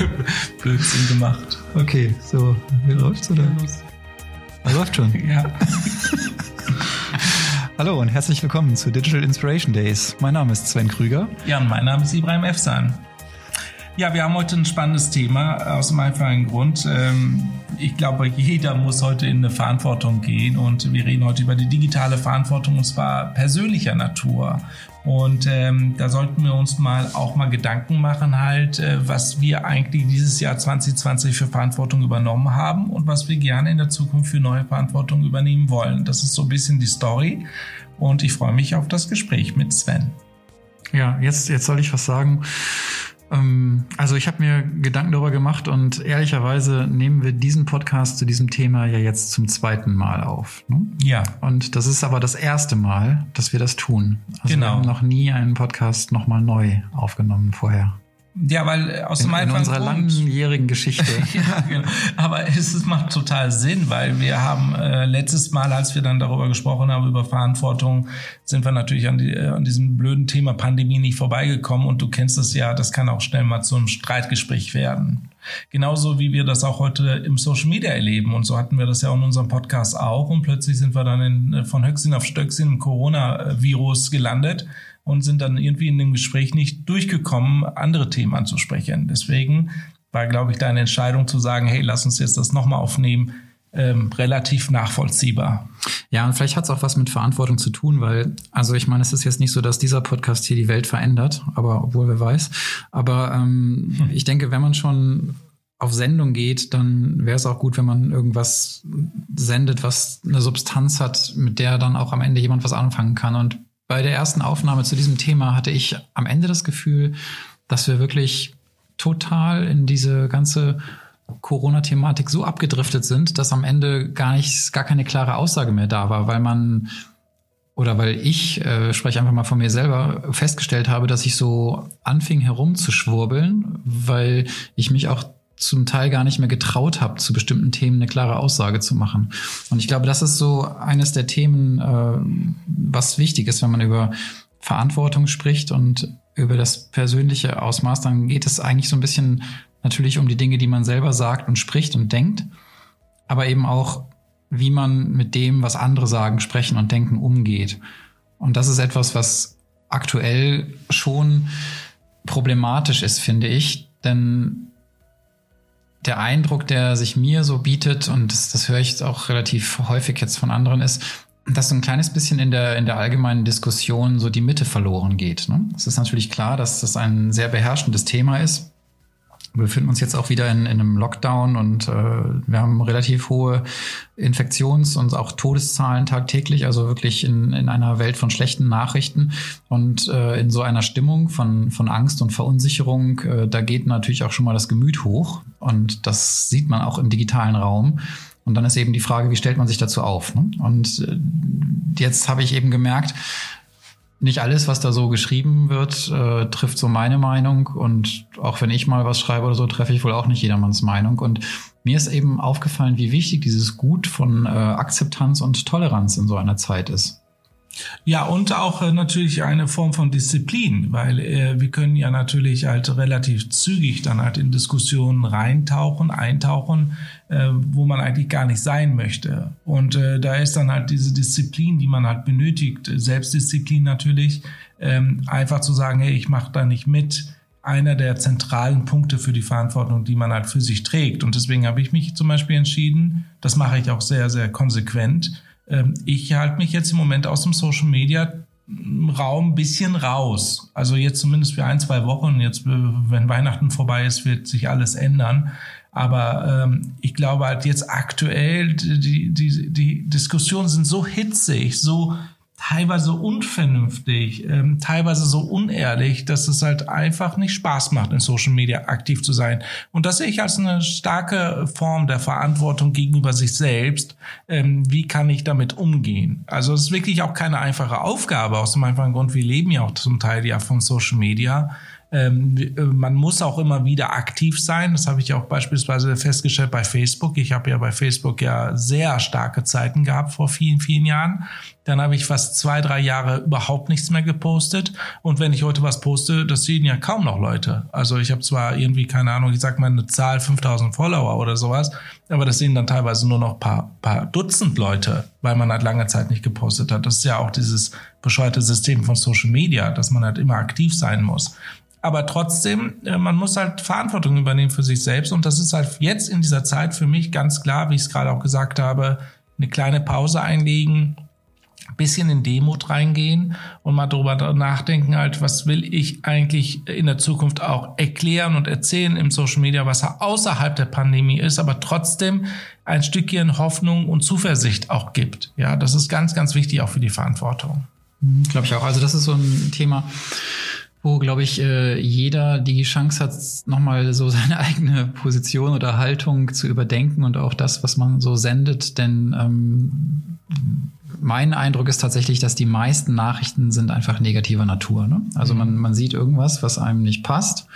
Blödsinn gemacht. Okay, so, wie läuft's oder? Los. Ah, läuft schon. Ja. Hallo und herzlich willkommen zu Digital Inspiration Days. Mein Name ist Sven Krüger. ja, und mein Name ist Ibrahim Efsan. Ja, wir haben heute ein spannendes Thema aus dem einfachen Grund. Ähm, Ich glaube, jeder muss heute in eine Verantwortung gehen und wir reden heute über die digitale Verantwortung und zwar persönlicher Natur. Und ähm, da sollten wir uns mal auch mal Gedanken machen, halt, äh, was wir eigentlich dieses Jahr 2020 für Verantwortung übernommen haben und was wir gerne in der Zukunft für neue Verantwortung übernehmen wollen. Das ist so ein bisschen die Story und ich freue mich auf das Gespräch mit Sven. Ja, jetzt, jetzt soll ich was sagen. Ähm, Also ich habe mir Gedanken darüber gemacht und ehrlicherweise nehmen wir diesen Podcast zu diesem Thema ja jetzt zum zweiten Mal auf. Ne? Ja, Und das ist aber das erste Mal, dass wir das tun. Also Genau. wir haben noch nie einen Podcast nochmal neu aufgenommen vorher. Ja, weil äh, aus In, dem in einfachen unserer Grund- langjährigen Geschichte. ja, genau. Aber es ist- macht total Sinn, weil wir haben äh, letztes Mal, als wir dann darüber gesprochen haben, über Verantwortung, sind wir natürlich an, die, äh, an diesem blöden Thema Pandemie nicht vorbeigekommen. Und du kennst es ja, das kann auch schnell mal zu einem Streitgespräch werden. Genauso wie wir das auch heute im Social Media erleben. Und so hatten wir das ja in unserem Podcast auch. Und plötzlich sind wir dann in, äh, von Höchstchen auf Stöckchen im Coronavirus gelandet und sind dann irgendwie in dem Gespräch nicht durchgekommen, andere Themen anzusprechen. Deswegen war, glaube ich, deine Entscheidung zu sagen, hey, lass uns jetzt das nochmal aufnehmen, ähm, relativ nachvollziehbar. Ja, und vielleicht hat es auch was mit Verantwortung zu tun, weil, also ich meine, es ist jetzt nicht so, dass dieser Podcast hier die Welt verändert, aber obwohl wer weiß. Aber ähm, ich denke, wenn man schon auf Sendung geht, dann wäre es auch gut, wenn man irgendwas sendet, was eine Substanz hat, mit der dann auch am Ende jemand was anfangen kann. Und bei der ersten Aufnahme zu diesem Thema hatte ich am Ende das Gefühl, dass wir wirklich total in diese ganze Corona-Thematik so abgedriftet sind, dass am Ende gar nicht, gar keine klare Aussage mehr da war, weil man oder weil ich, äh, spreche einfach mal von mir selber, festgestellt habe, dass ich so anfing herumzuschwurbeln, weil ich mich auch zum Teil gar nicht mehr getraut habe, zu bestimmten Themen eine klare Aussage zu machen. Und ich glaube, das ist so eines der Themen, äh, was wichtig ist, wenn man über Verantwortung spricht und über das persönliche Ausmaß, dann geht es eigentlich so ein bisschen natürlich um die Dinge, die man selber sagt und spricht und denkt, aber eben auch, wie man mit dem, was andere sagen, sprechen und denken, umgeht. Und das ist etwas, was aktuell schon problematisch ist, finde ich, denn der Eindruck, der sich mir so bietet, und das, das höre ich jetzt auch relativ häufig jetzt von anderen, ist, dass so ein kleines bisschen in der, in der allgemeinen Diskussion so die Mitte verloren geht. Ne? Es ist natürlich klar, dass das ein sehr beherrschendes Thema ist. Wir befinden uns jetzt auch wieder in, in einem Lockdown und äh, wir haben relativ hohe Infektions- und auch Todeszahlen tagtäglich, also wirklich in, in einer Welt von schlechten Nachrichten und äh, in so einer Stimmung von, von Angst und Verunsicherung, äh, da geht natürlich auch schon mal das Gemüt hoch und das sieht man auch im digitalen Raum. Und dann ist eben die Frage, wie stellt man sich dazu auf? Ne? Und äh, jetzt habe ich eben gemerkt, nicht alles, was da so geschrieben wird, äh, trifft so meine Meinung. Und auch wenn ich mal was schreibe oder so, treffe ich wohl auch nicht jedermanns Meinung. Und mir ist eben aufgefallen, wie wichtig dieses Gut von äh, Akzeptanz und Toleranz in so einer Zeit ist. Ja, und auch äh, natürlich eine Form von Disziplin, weil äh, wir können ja natürlich halt relativ zügig dann halt in Diskussionen reintauchen, eintauchen, wo man eigentlich gar nicht sein möchte. Und äh, da ist dann halt diese Disziplin, die man halt benötigt, äh, Selbstdisziplin natürlich, ähm, einfach zu sagen, hey, ich mache da nicht mit, einer der zentralen Punkte für die Verantwortung, die man halt für sich trägt. Und deswegen habe ich mich zum Beispiel entschieden, das mache ich auch sehr, sehr konsequent, ähm, ich halte mich jetzt im Moment aus dem Social Media Raum ein bisschen raus. Also jetzt zumindest für ein, zwei Wochen. Jetzt, äh, wenn Weihnachten vorbei ist, wird sich alles ändern. Aber ähm, ich glaube halt jetzt aktuell, die, die, die Diskussionen sind so hitzig, so teilweise unvernünftig, ähm, teilweise so unehrlich, dass es halt einfach nicht Spaß macht, in Social Media aktiv zu sein. Und das sehe ich als eine starke Form der Verantwortung gegenüber sich selbst. Ähm, wie kann ich damit umgehen? Also es ist wirklich auch keine einfache Aufgabe aus dem einfachen Grund, wir leben ja auch zum Teil ja von Social Media. Ähm, äh, man muss auch immer wieder aktiv sein. Das habe ich auch beispielsweise festgestellt bei Facebook. Ich habe ja bei Facebook ja sehr starke Zeiten gehabt vor vielen, vielen Jahren. Dann habe ich fast zwei, drei Jahre überhaupt nichts mehr gepostet. Und wenn ich heute was poste, das sehen ja kaum noch Leute. Also ich habe zwar irgendwie, keine Ahnung, ich sag mal eine Zahl 5000 Follower oder sowas, aber das sehen dann teilweise nur noch paar, paar Dutzend Leute, weil man halt lange Zeit nicht gepostet hat. Das ist ja auch dieses bescheuerte System von Social Media, dass man halt immer aktiv sein muss. Aber trotzdem, äh, man muss halt Verantwortung übernehmen für sich selbst. Und das ist halt jetzt in dieser Zeit für mich ganz klar, wie ich es gerade auch gesagt habe, eine kleine Pause einlegen, bisschen in Demut reingehen und mal darüber nachdenken, halt, was will ich eigentlich in der Zukunft auch erklären und erzählen im Social Media, was außerhalb der Pandemie ist, aber trotzdem ein Stückchen Hoffnung und Zuversicht auch gibt. Ja, das ist ganz, ganz wichtig auch für die Verantwortung. Mhm, Glaube ich auch. Also das ist so ein Thema, wo, glaube ich, äh, jeder die Chance hat, nochmal so seine eigene Position oder Haltung zu überdenken und auch das, was man so sendet. Denn ähm, mein Eindruck ist tatsächlich, dass die meisten Nachrichten sind einfach negativer Natur. Ne? Also man, man sieht irgendwas, was einem nicht passt.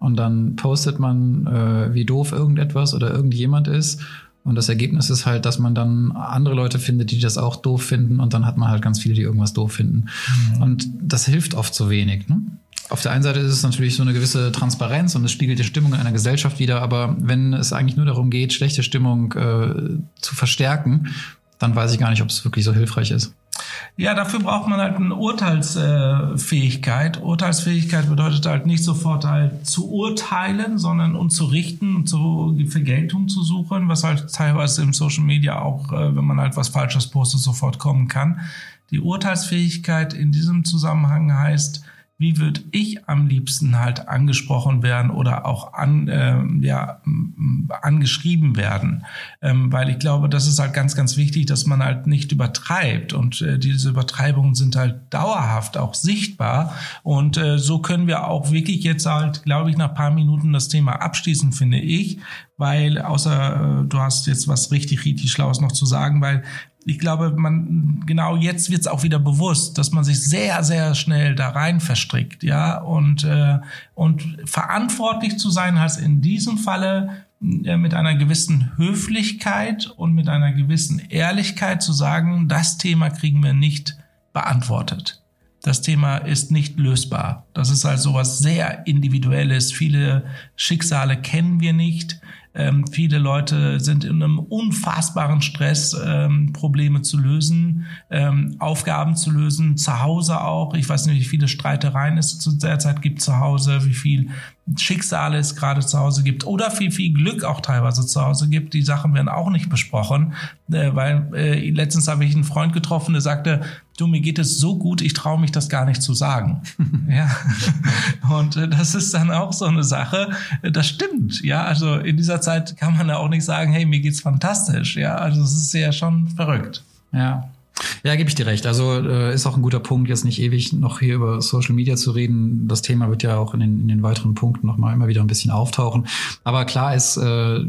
Und dann postet man, äh, wie doof irgendetwas oder irgendjemand ist. Und das Ergebnis ist halt, dass man dann andere Leute findet, die das auch doof finden. Und dann hat man halt ganz viele, die irgendwas doof finden. Mhm. Und das hilft oft so wenig. Ne? Auf der einen Seite ist es natürlich so eine gewisse Transparenz und es spiegelt die Stimmung in einer Gesellschaft wieder, aber wenn es eigentlich nur darum geht, schlechte Stimmung äh, zu verstärken, dann weiß ich gar nicht, ob es wirklich so hilfreich ist. Ja, dafür braucht man halt eine Urteilsfähigkeit. Urteilsfähigkeit bedeutet halt nicht sofort halt zu urteilen, sondern uns zu richten und zu Vergeltung zu suchen, was halt teilweise im Social Media auch, äh, wenn man halt was Falsches postet, sofort kommen kann. Die Urteilsfähigkeit in diesem Zusammenhang heißt, wie würde ich am liebsten halt angesprochen werden oder auch an, äh, ja, angeschrieben werden. Ähm, weil ich glaube, das ist halt ganz, ganz wichtig, dass man halt nicht übertreibt. Und äh, diese Übertreibungen sind halt dauerhaft auch sichtbar. Und äh, so können wir auch wirklich jetzt halt, glaube ich, nach paar Minuten das Thema abschließen, finde ich. Weil außer äh, du hast jetzt was richtig, richtig Schlaues noch zu sagen, weil ich glaube, man genau jetzt wird es auch wieder bewusst, dass man sich sehr, sehr schnell da rein verstrickt, ja und äh, und verantwortlich zu sein heißt in diesem Falle äh, mit einer gewissen Höflichkeit und mit einer gewissen Ehrlichkeit zu sagen, das Thema kriegen wir nicht beantwortet. Das Thema ist nicht lösbar. Das ist halt sowas sehr Individuelles. Viele Schicksale kennen wir nicht. Ähm, viele Leute sind in einem unfassbaren Stress, ähm, Probleme zu lösen, ähm, Aufgaben zu lösen, zu Hause auch. Ich weiß nicht, wie viele Streitereien es zu der Zeit gibt zu Hause, wie viel Schicksale es gerade zu Hause gibt oder viel, viel Glück auch teilweise zu Hause gibt. Die Sachen werden auch nicht besprochen, äh, weil äh, letztens habe ich einen Freund getroffen, der sagte, du, mir geht es so gut, ich traue mich das gar nicht zu sagen. ja. Und äh, das ist dann auch so eine Sache, äh, das stimmt. Ja, also in dieser Zeit kann man ja auch nicht sagen, hey, mir geht's fantastisch. Ja, also es ist ja schon verrückt. Ja. Ja, gebe ich dir recht. Also äh, ist auch ein guter Punkt, jetzt nicht ewig noch hier über Social Media zu reden. Das Thema wird ja auch in den, in den weiteren Punkten nochmal immer wieder ein bisschen auftauchen. Aber klar ist, äh,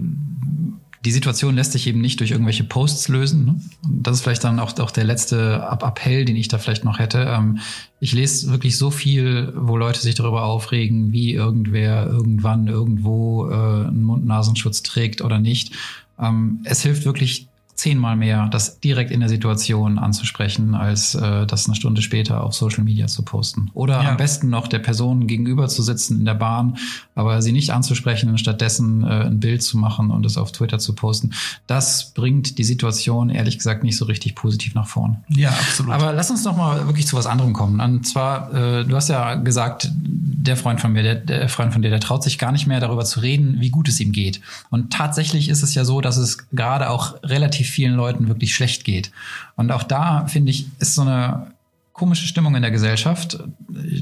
die Situation lässt sich eben nicht durch irgendwelche Posts lösen. Ne? Das ist vielleicht dann auch, auch der letzte Appell, den ich da vielleicht noch hätte. Ähm, ich lese wirklich so viel, wo Leute sich darüber aufregen, wie irgendwer irgendwann irgendwo äh, einen Mund-Nasenschutz trägt oder nicht. Ähm, es hilft wirklich zehnmal mehr, das direkt in der Situation anzusprechen, als äh, das eine Stunde später auf Social Media zu posten. Oder ja. am besten noch der Person gegenüber zu sitzen in der Bahn, aber sie nicht anzusprechen und stattdessen äh, ein Bild zu machen und es auf Twitter zu posten. Das bringt die Situation ehrlich gesagt nicht so richtig positiv nach vorn. Ja, absolut. Aber lass uns noch mal wirklich zu was anderem kommen. Und zwar, äh, du hast ja gesagt, der Freund von mir, der, der Freund von dir, der traut sich gar nicht mehr darüber zu reden, wie gut es ihm geht. Und tatsächlich ist es ja so, dass es gerade auch relativ relativ vielen Leuten wirklich schlecht geht. Und auch da, finde ich, ist so eine komische Stimmung in der Gesellschaft.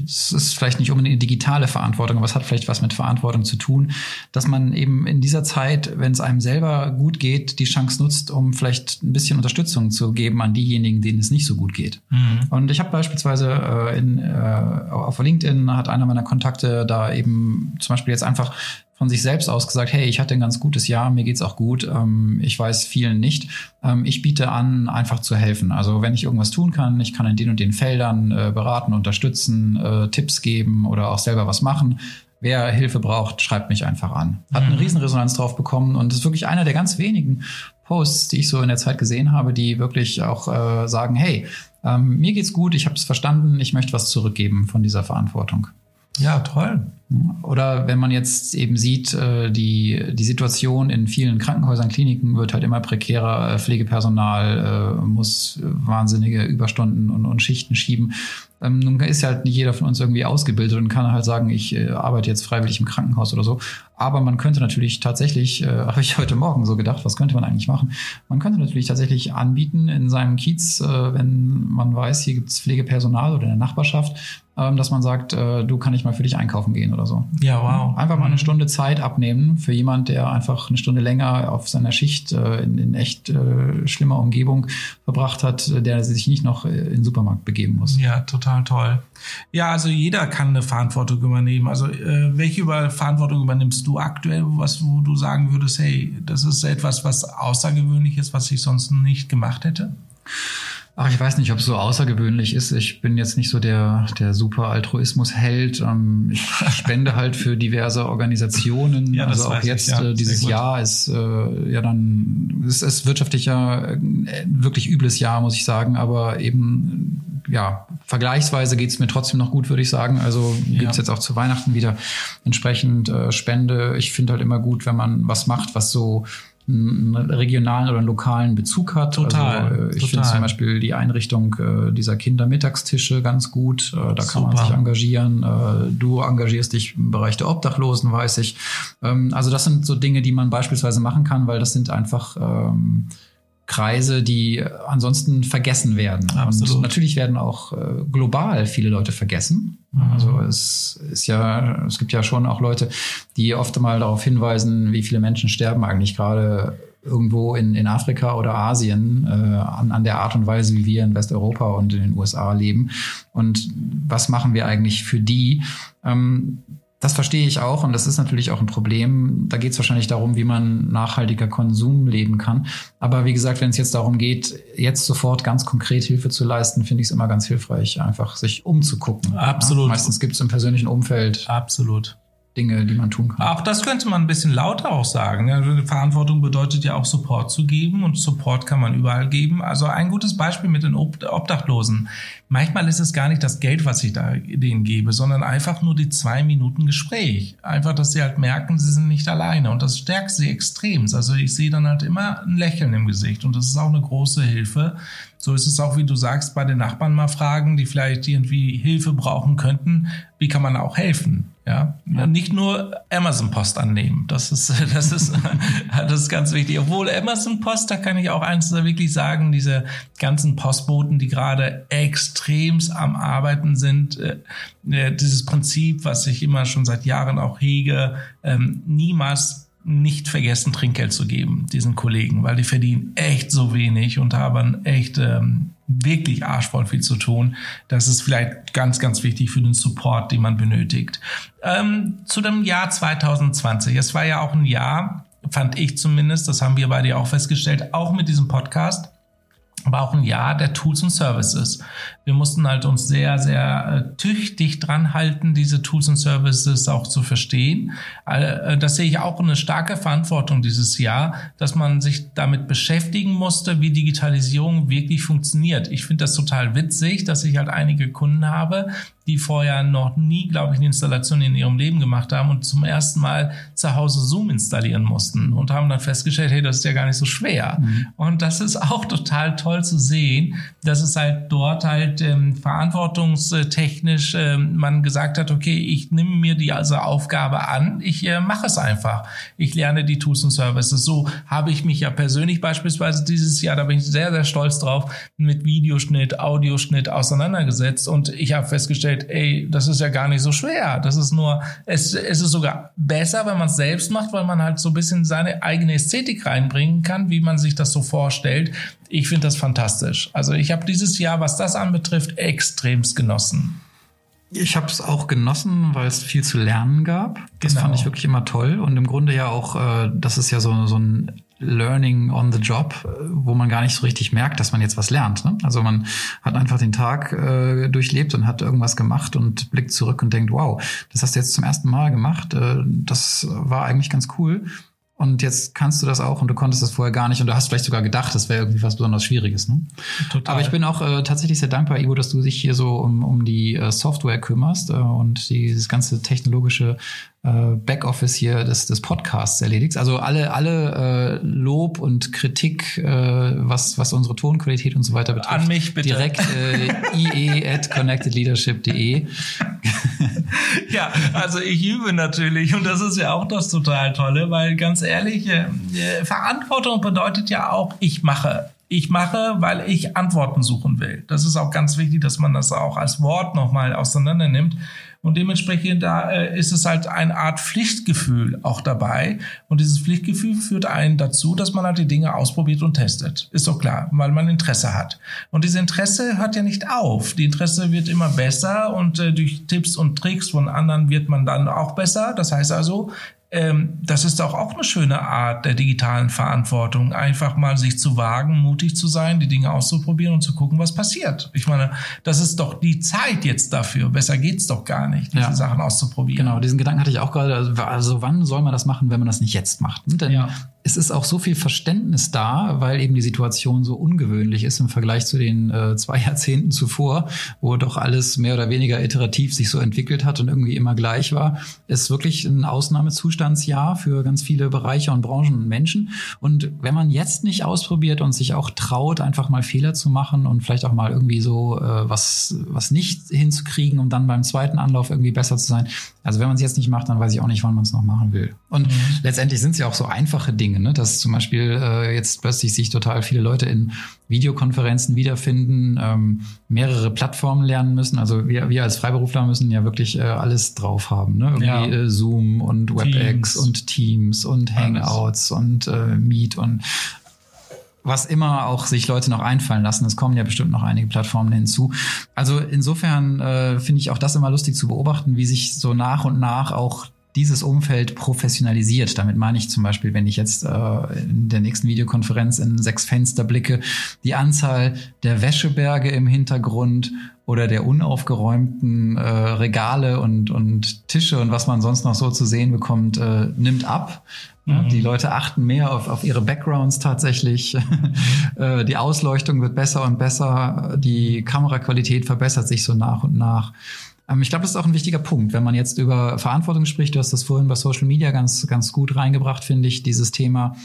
Es ist vielleicht nicht unbedingt eine digitale Verantwortung, aber es hat vielleicht was mit Verantwortung zu tun, dass man eben in dieser Zeit, wenn es einem selber gut geht, die Chance nutzt, um vielleicht ein bisschen Unterstützung zu geben an diejenigen, denen es nicht so gut geht. Mhm. Und ich habe beispielsweise äh, in, äh, auf LinkedIn hat einer meiner Kontakte da eben zum Beispiel jetzt einfach von sich selbst aus gesagt, hey, ich hatte ein ganz gutes Jahr, mir geht's auch gut, ähm, ich weiß vielen nicht. Ähm, ich biete an, einfach zu helfen. Also wenn ich irgendwas tun kann, ich kann in den und den Feldern äh, beraten, unterstützen, äh, Tipps geben oder auch selber was machen. Wer Hilfe braucht, schreibt mich einfach an. Hat eine mhm. Riesenresonanz drauf bekommen und ist wirklich einer der ganz wenigen Posts, die ich so in der Zeit gesehen habe, die wirklich auch äh, sagen, hey, ähm, mir geht's gut, ich habe es verstanden, ich möchte was zurückgeben von dieser Verantwortung. Ja, toll. Oder wenn man jetzt eben sieht, äh, die, die Situation in vielen Krankenhäusern, Kliniken wird halt immer prekärer, äh, Pflegepersonal äh, muss wahnsinnige Überstunden und, und Schichten schieben. Ähm, nun ist ja halt nicht jeder von uns irgendwie ausgebildet und kann halt sagen, ich äh, arbeite jetzt freiwillig im Krankenhaus oder so. Aber man könnte natürlich tatsächlich, äh, habe ich heute Morgen so gedacht, was könnte man eigentlich machen? Man könnte natürlich tatsächlich anbieten in seinem Kiez, äh, wenn man weiß, hier gibt es Pflegepersonal oder in der Nachbarschaft, ähm, dass man sagt, äh, du kann ich mal für dich einkaufen gehen oder so. Ja, wow. Einfach mal eine mhm. Stunde Zeit abnehmen für jemand, der einfach eine Stunde länger auf seiner Schicht äh, in, in, echt äh, schlimmer Umgebung verbracht hat, der sich nicht noch in den Supermarkt begeben muss. Ja, total toll. Ja, also jeder kann eine Verantwortung übernehmen. Also äh, welche über Verantwortung übernimmst du aktuell, was wo du sagen würdest, hey, das ist etwas, was außergewöhnlich ist, was ich sonst nicht gemacht hätte? Ach, ich weiß nicht, ob es so außergewöhnlich ist. Ich bin jetzt nicht so der, der super Altruismus-Held. Ähm, ich spende halt für diverse Organisationen. Ja, also auch jetzt, ich, ja. Äh, dieses Jahr ist äh, ja dann, es ist wirtschaftlich ja ein äh, wirklich übles Jahr, muss ich sagen, aber eben, ja, vergleichsweise geht's mir trotzdem noch gut, würde ich sagen. Also ja. gibt's jetzt auch zu Weihnachten wieder entsprechend äh, Spende. Ich finde halt immer gut, wenn man was macht, was so einen regionalen oder einen lokalen Bezug hat. Total. Also, äh, ich finde zum Beispiel die Einrichtung äh, dieser Kindermittagstische ganz gut. Äh, da kann Super. man sich engagieren. Äh, du engagierst dich im Bereich der Obdachlosen, weiß ich. Ähm, also das sind so Dinge, die man beispielsweise machen kann, weil das sind einfach ähm, Kreise, die ansonsten vergessen werden. Absolut. Und natürlich werden auch äh, global viele Leute vergessen. Mhm. Also es ist ja, es gibt ja schon auch Leute, die oft mal darauf hinweisen, wie viele Menschen sterben eigentlich gerade irgendwo in, in Afrika oder Asien äh, an, an der Art und Weise, wie wir in Westeuropa und in den USA leben. Und was machen wir eigentlich für die? Ähm, das verstehe ich auch und das ist natürlich auch ein Problem. Da geht es wahrscheinlich darum, wie man nachhaltiger Konsum leben kann. Aber wie gesagt, wenn es jetzt darum geht, jetzt sofort ganz konkret Hilfe zu leisten, finde ich es immer ganz hilfreich, einfach sich umzugucken. Absolut. Ja, meistens gibt es im persönlichen Umfeld. Absolut. Dinge, die man tun kann. Auch das könnte man ein bisschen lauter auch sagen. Verantwortung bedeutet ja auch Support zu geben und Support kann man überall geben. Also ein gutes Beispiel mit den Obdachlosen. Manchmal ist es gar nicht das Geld, was ich da denen gebe, sondern einfach nur die zwei Minuten Gespräch. Einfach, dass sie halt merken, sie sind nicht alleine und das stärkt sie extrem. Also ich sehe dann halt immer ein Lächeln im Gesicht und das ist auch eine große Hilfe. So ist es auch, wie du sagst, bei den Nachbarn mal fragen, die vielleicht irgendwie Hilfe brauchen könnten. Wie kann man auch helfen? Ja, ja. nicht nur Amazon Post annehmen. Das ist, das ist, das ist ganz wichtig. Obwohl Amazon Post, da kann ich auch eins wirklich sagen, diese ganzen Postboten, die gerade extremst am Arbeiten sind, äh, äh, dieses Prinzip, was ich immer schon seit Jahren auch hege, ähm, niemals nicht vergessen, Trinkgeld zu geben, diesen Kollegen, weil die verdienen echt so wenig und haben echt ähm, wirklich arschvoll viel zu tun. Das ist vielleicht ganz, ganz wichtig für den Support, den man benötigt. Ähm, zu dem Jahr 2020. Es war ja auch ein Jahr, fand ich zumindest, das haben wir beide auch festgestellt, auch mit diesem Podcast, war auch ein Jahr der Tools und Services. Wir mussten halt uns sehr, sehr äh, tüchtig dran halten, diese Tools und Services auch zu verstehen. Äh, das sehe ich auch eine starke Verantwortung dieses Jahr, dass man sich damit beschäftigen musste, wie Digitalisierung wirklich funktioniert. Ich finde das total witzig, dass ich halt einige Kunden habe, die vorher noch nie, glaube ich, eine Installation in ihrem Leben gemacht haben und zum ersten Mal zu Hause Zoom installieren mussten und haben dann festgestellt, hey, das ist ja gar nicht so schwer. Mhm. Und das ist auch total toll zu sehen, dass es halt dort halt ähm, verantwortungstechnisch ähm, man gesagt hat, okay, ich nehme mir die also Aufgabe an, ich äh, mache es einfach. Ich lerne die Tools und Services. So habe ich mich ja persönlich beispielsweise dieses Jahr, da bin ich sehr, sehr stolz drauf, mit Videoschnitt, Audioschnitt auseinandergesetzt und ich habe festgestellt, ey, das ist ja gar nicht so schwer. Das ist nur, es, es ist sogar besser, wenn man es selbst macht, weil man halt so ein bisschen seine eigene Ästhetik reinbringen kann, wie man sich das so vorstellt. Ich finde das fantastisch. Also ich habe dieses Jahr, was das anbetrifft, extremst genossen. Ich habe es auch genossen, weil es viel zu lernen gab. Das genau. fand ich wirklich immer toll. Und im Grunde ja auch, äh, das ist ja so, so ein Learning on the Job, wo man gar nicht so richtig merkt, dass man jetzt was lernt. Ne? Also man hat einfach den Tag äh, durchlebt und hat irgendwas gemacht und blickt zurück und denkt, wow, das hast du jetzt zum ersten Mal gemacht. Äh, das war eigentlich ganz cool. Und jetzt kannst du das auch und du konntest das vorher gar nicht und du hast vielleicht sogar gedacht, das wäre irgendwie was besonders Schwieriges. Ne? Total. Aber ich bin auch äh, tatsächlich sehr dankbar, Ivo, dass du dich hier so um, um die äh, Software kümmerst äh, und dieses ganze technologische Backoffice hier des, des Podcasts erledigst. Also alle, alle äh, Lob und Kritik, äh, was, was unsere Tonqualität und so weiter betrifft. An mich bitte. Direkt äh, ie at connectedleadership.de. ja, also ich übe natürlich und das ist ja auch das total Tolle, weil ganz ehrlich, äh, Verantwortung bedeutet ja auch, ich mache. Ich mache, weil ich Antworten suchen will. Das ist auch ganz wichtig, dass man das auch als Wort nochmal auseinander nimmt. Und dementsprechend da äh, ist es halt eine Art Pflichtgefühl auch dabei. Und dieses Pflichtgefühl führt einen dazu, dass man halt die Dinge ausprobiert und testet. Ist doch klar, weil man Interesse hat. Und dieses Interesse hört ja nicht auf. Die Interesse wird immer besser und äh, durch Tipps und Tricks von anderen wird man dann auch besser. Das heißt also, ähm, das ist auch, auch eine schöne Art der digitalen Verantwortung, einfach mal sich zu wagen, mutig zu sein, die Dinge auszuprobieren und zu gucken, was passiert. Ich meine, das ist doch die Zeit jetzt dafür. Besser geht's doch gar nicht, diese ja. Sachen auszuprobieren. Genau, diesen Gedanken hatte ich auch gerade. Also wann soll man das machen, wenn man das nicht jetzt macht? Denn ja es ist auch so viel Verständnis da, weil eben die Situation so ungewöhnlich ist im Vergleich zu den äh, zwei Jahrzehnten zuvor, wo doch alles mehr oder weniger iterativ sich so entwickelt hat und irgendwie immer gleich war. Ist wirklich ein Ausnahmezustandsjahr für ganz viele Bereiche und Branchen und Menschen. Und wenn man jetzt nicht ausprobiert und sich auch traut, einfach mal Fehler zu machen und vielleicht auch mal irgendwie so äh, was, was nicht hinzukriegen, um dann beim zweiten Anlauf irgendwie besser zu sein. Also wenn man es jetzt nicht macht, dann weiß ich auch nicht, wann man es noch machen will. Und mhm. letztendlich sind es ja auch so einfache Dinge ne? dass zum Beispiel äh, jetzt plötzlich sich total viele Leute in Videokonferenzen wiederfinden, ähm, mehrere Plattformen lernen müssen. Also wir, wir als Freiberufler müssen ja wirklich äh, alles drauf haben. Ne? Irgendwie ja. äh, Zoom und WebEx Teams. und Teams und Hangouts alles. und äh, Meet und was immer auch sich Leute noch einfallen lassen. Es kommen ja bestimmt noch einige Plattformen hinzu. Also insofern äh, finde ich auch das immer lustig zu beobachten, wie sich so nach und nach auch dieses Umfeld professionalisiert. Damit meine ich zum Beispiel, wenn ich jetzt äh, in der nächsten Videokonferenz in sechs Fenster blicke, die Anzahl der Wäscheberge im Hintergrund oder der unaufgeräumten äh, Regale und, und Tische und was man sonst noch so zu sehen bekommt, äh, nimmt ab. Mhm. Die Leute achten mehr auf, auf ihre Backgrounds tatsächlich. äh, die Ausleuchtung wird besser und besser. Die Kameraqualität verbessert sich so nach und nach. Ähm, ich glaube, das ist auch ein wichtiger Punkt, wenn man jetzt über Verantwortung spricht. Du hast das vorhin bei Social Media ganz, ganz gut reingebracht, finde ich, dieses Thema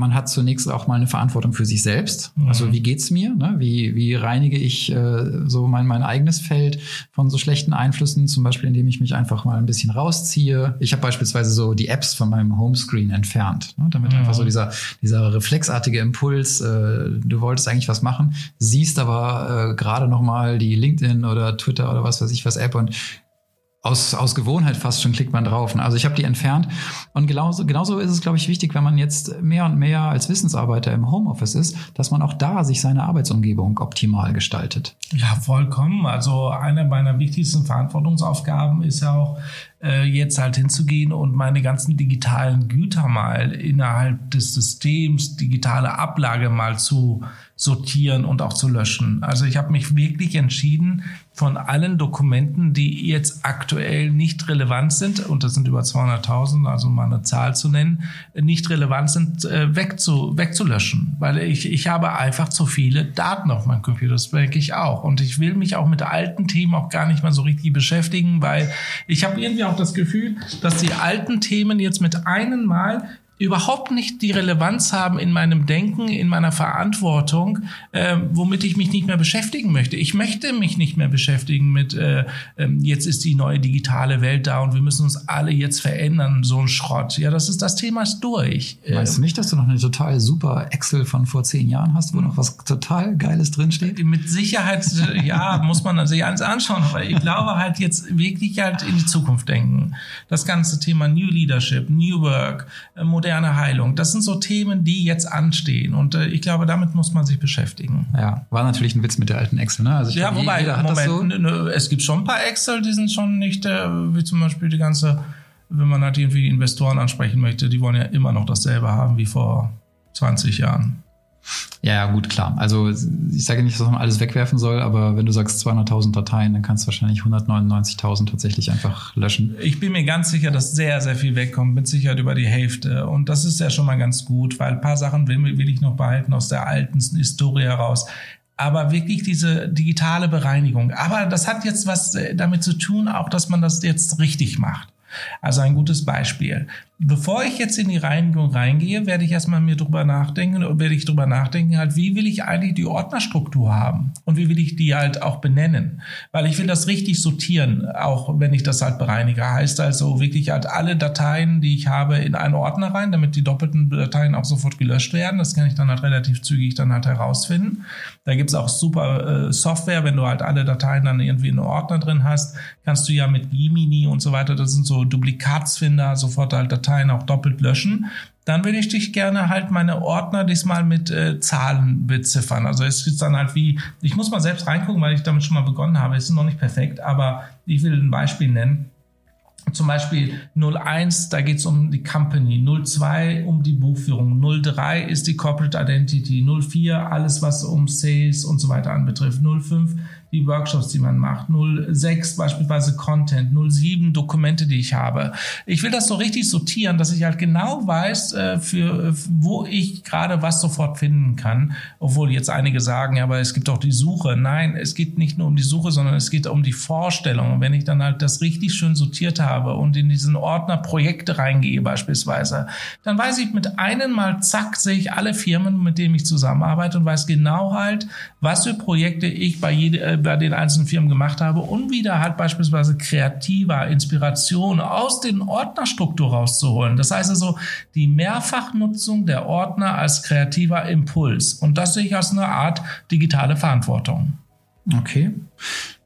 man hat zunächst auch mal eine Verantwortung für sich selbst. Mhm. Also wie geht's mir? Ne? Wie, wie reinige ich äh, so mein, mein eigenes Feld von so schlechten Einflüssen? Zum Beispiel, indem ich mich einfach mal ein bisschen rausziehe. Ich habe beispielsweise so die Apps von meinem Homescreen entfernt, ne? damit mhm. einfach so dieser, dieser reflexartige Impuls, äh, du wolltest eigentlich was machen, siehst aber äh, gerade noch mal die LinkedIn oder Twitter oder was weiß ich was App und aus, aus Gewohnheit fast schon klickt man drauf. Ne? Also ich habe die entfernt. Und genauso, genauso ist es, glaube ich, wichtig, wenn man jetzt mehr und mehr als Wissensarbeiter im Homeoffice ist, dass man auch da sich seine Arbeitsumgebung optimal gestaltet. Ja, vollkommen. Also eine meiner wichtigsten Verantwortungsaufgaben ist ja auch, äh, jetzt halt hinzugehen und meine ganzen digitalen Güter mal innerhalb des Systems, digitale Ablage mal zu sortieren und auch zu löschen. Also ich habe mich wirklich entschieden, von allen Dokumenten, die jetzt aktuell nicht relevant sind, und das sind über 200.000, also mal eine Zahl zu nennen, nicht relevant sind, äh, wegzu, wegzulöschen. Weil ich, ich habe einfach zu viele Daten auf meinem Computer, das merke ich auch. Und ich will mich auch mit alten Themen auch gar nicht mehr so richtig beschäftigen, weil ich habe irgendwie auch das Gefühl, dass die alten Themen jetzt mit einem Mal überhaupt nicht die Relevanz haben in meinem Denken, in meiner Verantwortung, äh, womit ich mich nicht mehr beschäftigen möchte. Ich möchte mich nicht mehr beschäftigen mit, äh, äh, jetzt ist die neue digitale Welt da und wir müssen uns alle jetzt verändern, so ein Schrott. Ja, das ist das Thema ist durch. Weißt du nicht, dass du noch eine total super Excel von vor zehn Jahren hast, wo noch was total Geiles drinsteht? Mit Sicherheit, ja, muss man sich eins anschauen, aber ich glaube halt jetzt wirklich halt in die Zukunft denken. Das ganze Thema New Leadership, New Work, äh, Modell moderne Heilung. Das sind so Themen, die jetzt anstehen. Und äh, ich glaube, damit muss man sich beschäftigen. Ja, war natürlich ein Witz mit der alten Excel, ne? Also ja, wobei, Moment, so. es gibt schon ein paar Excel, die sind schon nicht, äh, wie zum Beispiel die ganze, wenn man halt irgendwie Investoren ansprechen möchte, die wollen ja immer noch dasselbe haben wie vor 20 Jahren. Ja, gut, klar. Also ich sage nicht, dass man alles wegwerfen soll, aber wenn du sagst 200.000 Dateien, dann kannst du wahrscheinlich 199.000 tatsächlich einfach löschen. Ich bin mir ganz sicher, dass sehr, sehr viel wegkommt, mit Sicherheit über die Hälfte. Und das ist ja schon mal ganz gut, weil ein paar Sachen will, will ich noch behalten aus der alten Historie heraus aber wirklich diese digitale Bereinigung. Aber das hat jetzt was äh, damit zu tun, auch dass man das jetzt richtig macht. Also ein gutes Beispiel. Bevor ich jetzt in die Reinigung reingehe, werde ich erstmal mir drüber nachdenken, werde ich drüber nachdenken, halt, wie will ich eigentlich die Ordnerstruktur haben? Und wie will ich die halt auch benennen? Weil ich will das richtig sortieren, auch wenn ich das halt bereinige. Heißt also wirklich halt alle Dateien, die ich habe, in einen Ordner rein, damit die doppelten Dateien auch sofort gelöscht werden. Das kann ich dann halt relativ zügig dann halt herausfinden. Da gibt's auch super äh, Software, wenn du halt alle Dateien dann irgendwie in einem Ordner drin hast, kannst du ja mit Gemini und so weiter, das sind so Duplikatsfinder, sofort halt Dateien auch doppelt löschen. Dann würde ich dich gerne halt meine Ordner diesmal mit äh, Zahlen beziffern. Also es ist dann halt wie, ich muss mal selbst reingucken, weil ich damit schon mal begonnen habe. Es ist noch nicht perfekt, aber ich will ein Beispiel nennen. Zum Beispiel 01, da geht es um die Company, 02 um die Buchführung, 03 ist die Corporate Identity, 04 alles, was um Sales und so weiter anbetrifft, 05 die Workshops, die man macht, 06 beispielsweise Content, 07 Dokumente, die ich habe. Ich will das so richtig sortieren, dass ich halt genau weiß, äh, für wo ich gerade was sofort finden kann. Obwohl jetzt einige sagen, ja, aber es gibt auch die Suche. Nein, es geht nicht nur um die Suche, sondern es geht um die Vorstellung. Und wenn ich dann halt das richtig schön sortiert habe und in diesen Ordner Projekte reingehe beispielsweise, dann weiß ich mit einem Mal, zack, sehe ich alle Firmen, mit denen ich zusammenarbeite und weiß genau halt, was für Projekte ich bei jeder äh, bei den einzelnen Firmen gemacht habe und wieder halt beispielsweise kreativer Inspiration aus den Ordnerstruktur rauszuholen. Das heißt also die Mehrfachnutzung der Ordner als kreativer Impuls. Und das sehe ich als eine Art digitale Verantwortung. Okay.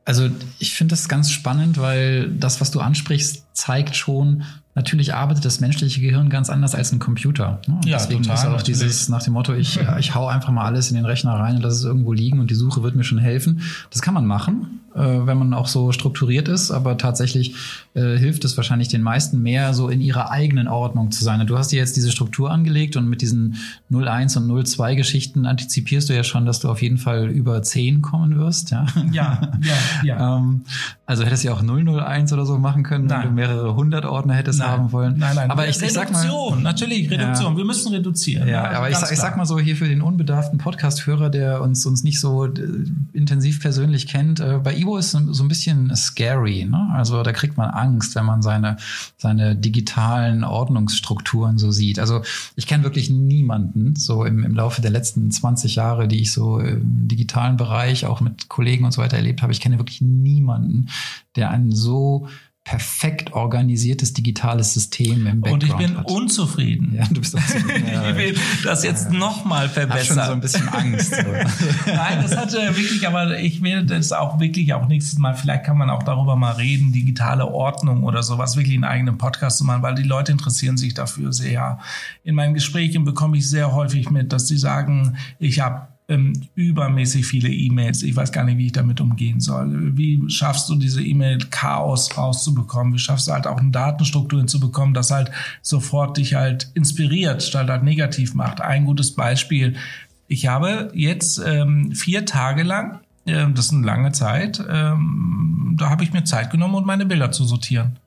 Also ich finde das ganz spannend, weil das, was du ansprichst, zeigt schon, natürlich arbeitet das menschliche Gehirn ganz anders als ein Computer. Ne? Ja, deswegen total, ist auch natürlich. dieses nach dem Motto, ich, ich hau einfach mal alles in den Rechner rein und lass es irgendwo liegen und die Suche wird mir schon helfen. Das kann man machen äh, wenn man auch so strukturiert ist, aber tatsächlich äh, hilft es wahrscheinlich den meisten mehr, so in ihrer eigenen Ordnung zu sein. Du hast dir jetzt diese Struktur angelegt und mit diesen 01 und 02 Geschichten antizipierst du ja schon, dass du auf jeden Fall über 10 kommen wirst. Ja, ja, ja. ja. ähm, also hättest du ja auch 001 oder so machen können, nein. wenn du mehrere hundert Ordner hättest nein. haben wollen. Nein, nein, aber ich, ich sag mal, natürlich, Reduktion. Ja. Wir müssen reduzieren. Ja, also aber ich, ich sag mal so hier für den unbedarften Podcast-Hörer, der uns, uns nicht so äh, intensiv persönlich kennt, äh, bei Ivo ist so ein bisschen scary. Ne? Also da kriegt man Angst, wenn man seine, seine digitalen Ordnungsstrukturen so sieht. Also ich kenne wirklich niemanden, so im, im Laufe der letzten 20 Jahre, die ich so im digitalen Bereich auch mit Kollegen und so weiter erlebt habe, ich kenne wirklich niemanden, der einen so perfekt organisiertes digitales System im Background Und ich bin hat. unzufrieden. Ja, du bist unzufrieden. Ja, ich will das jetzt ja. nochmal verbessern. Hab schon so ein bisschen Angst. Nein, das hatte wirklich, aber ich will das auch wirklich auch nächstes Mal, vielleicht kann man auch darüber mal reden, digitale Ordnung oder sowas, wirklich einen eigenen Podcast zu machen, weil die Leute interessieren sich dafür sehr. In meinen Gesprächen bekomme ich sehr häufig mit, dass sie sagen, ich habe ähm, übermäßig viele E-Mails. Ich weiß gar nicht, wie ich damit umgehen soll. Wie schaffst du diese E-Mail-Chaos rauszubekommen? Wie schaffst du halt auch eine Datenstruktur hinzubekommen, das halt sofort dich halt inspiriert, statt halt negativ macht? Ein gutes Beispiel. Ich habe jetzt ähm, vier Tage lang, äh, das ist eine lange Zeit, ähm, da habe ich mir Zeit genommen, um meine Bilder zu sortieren.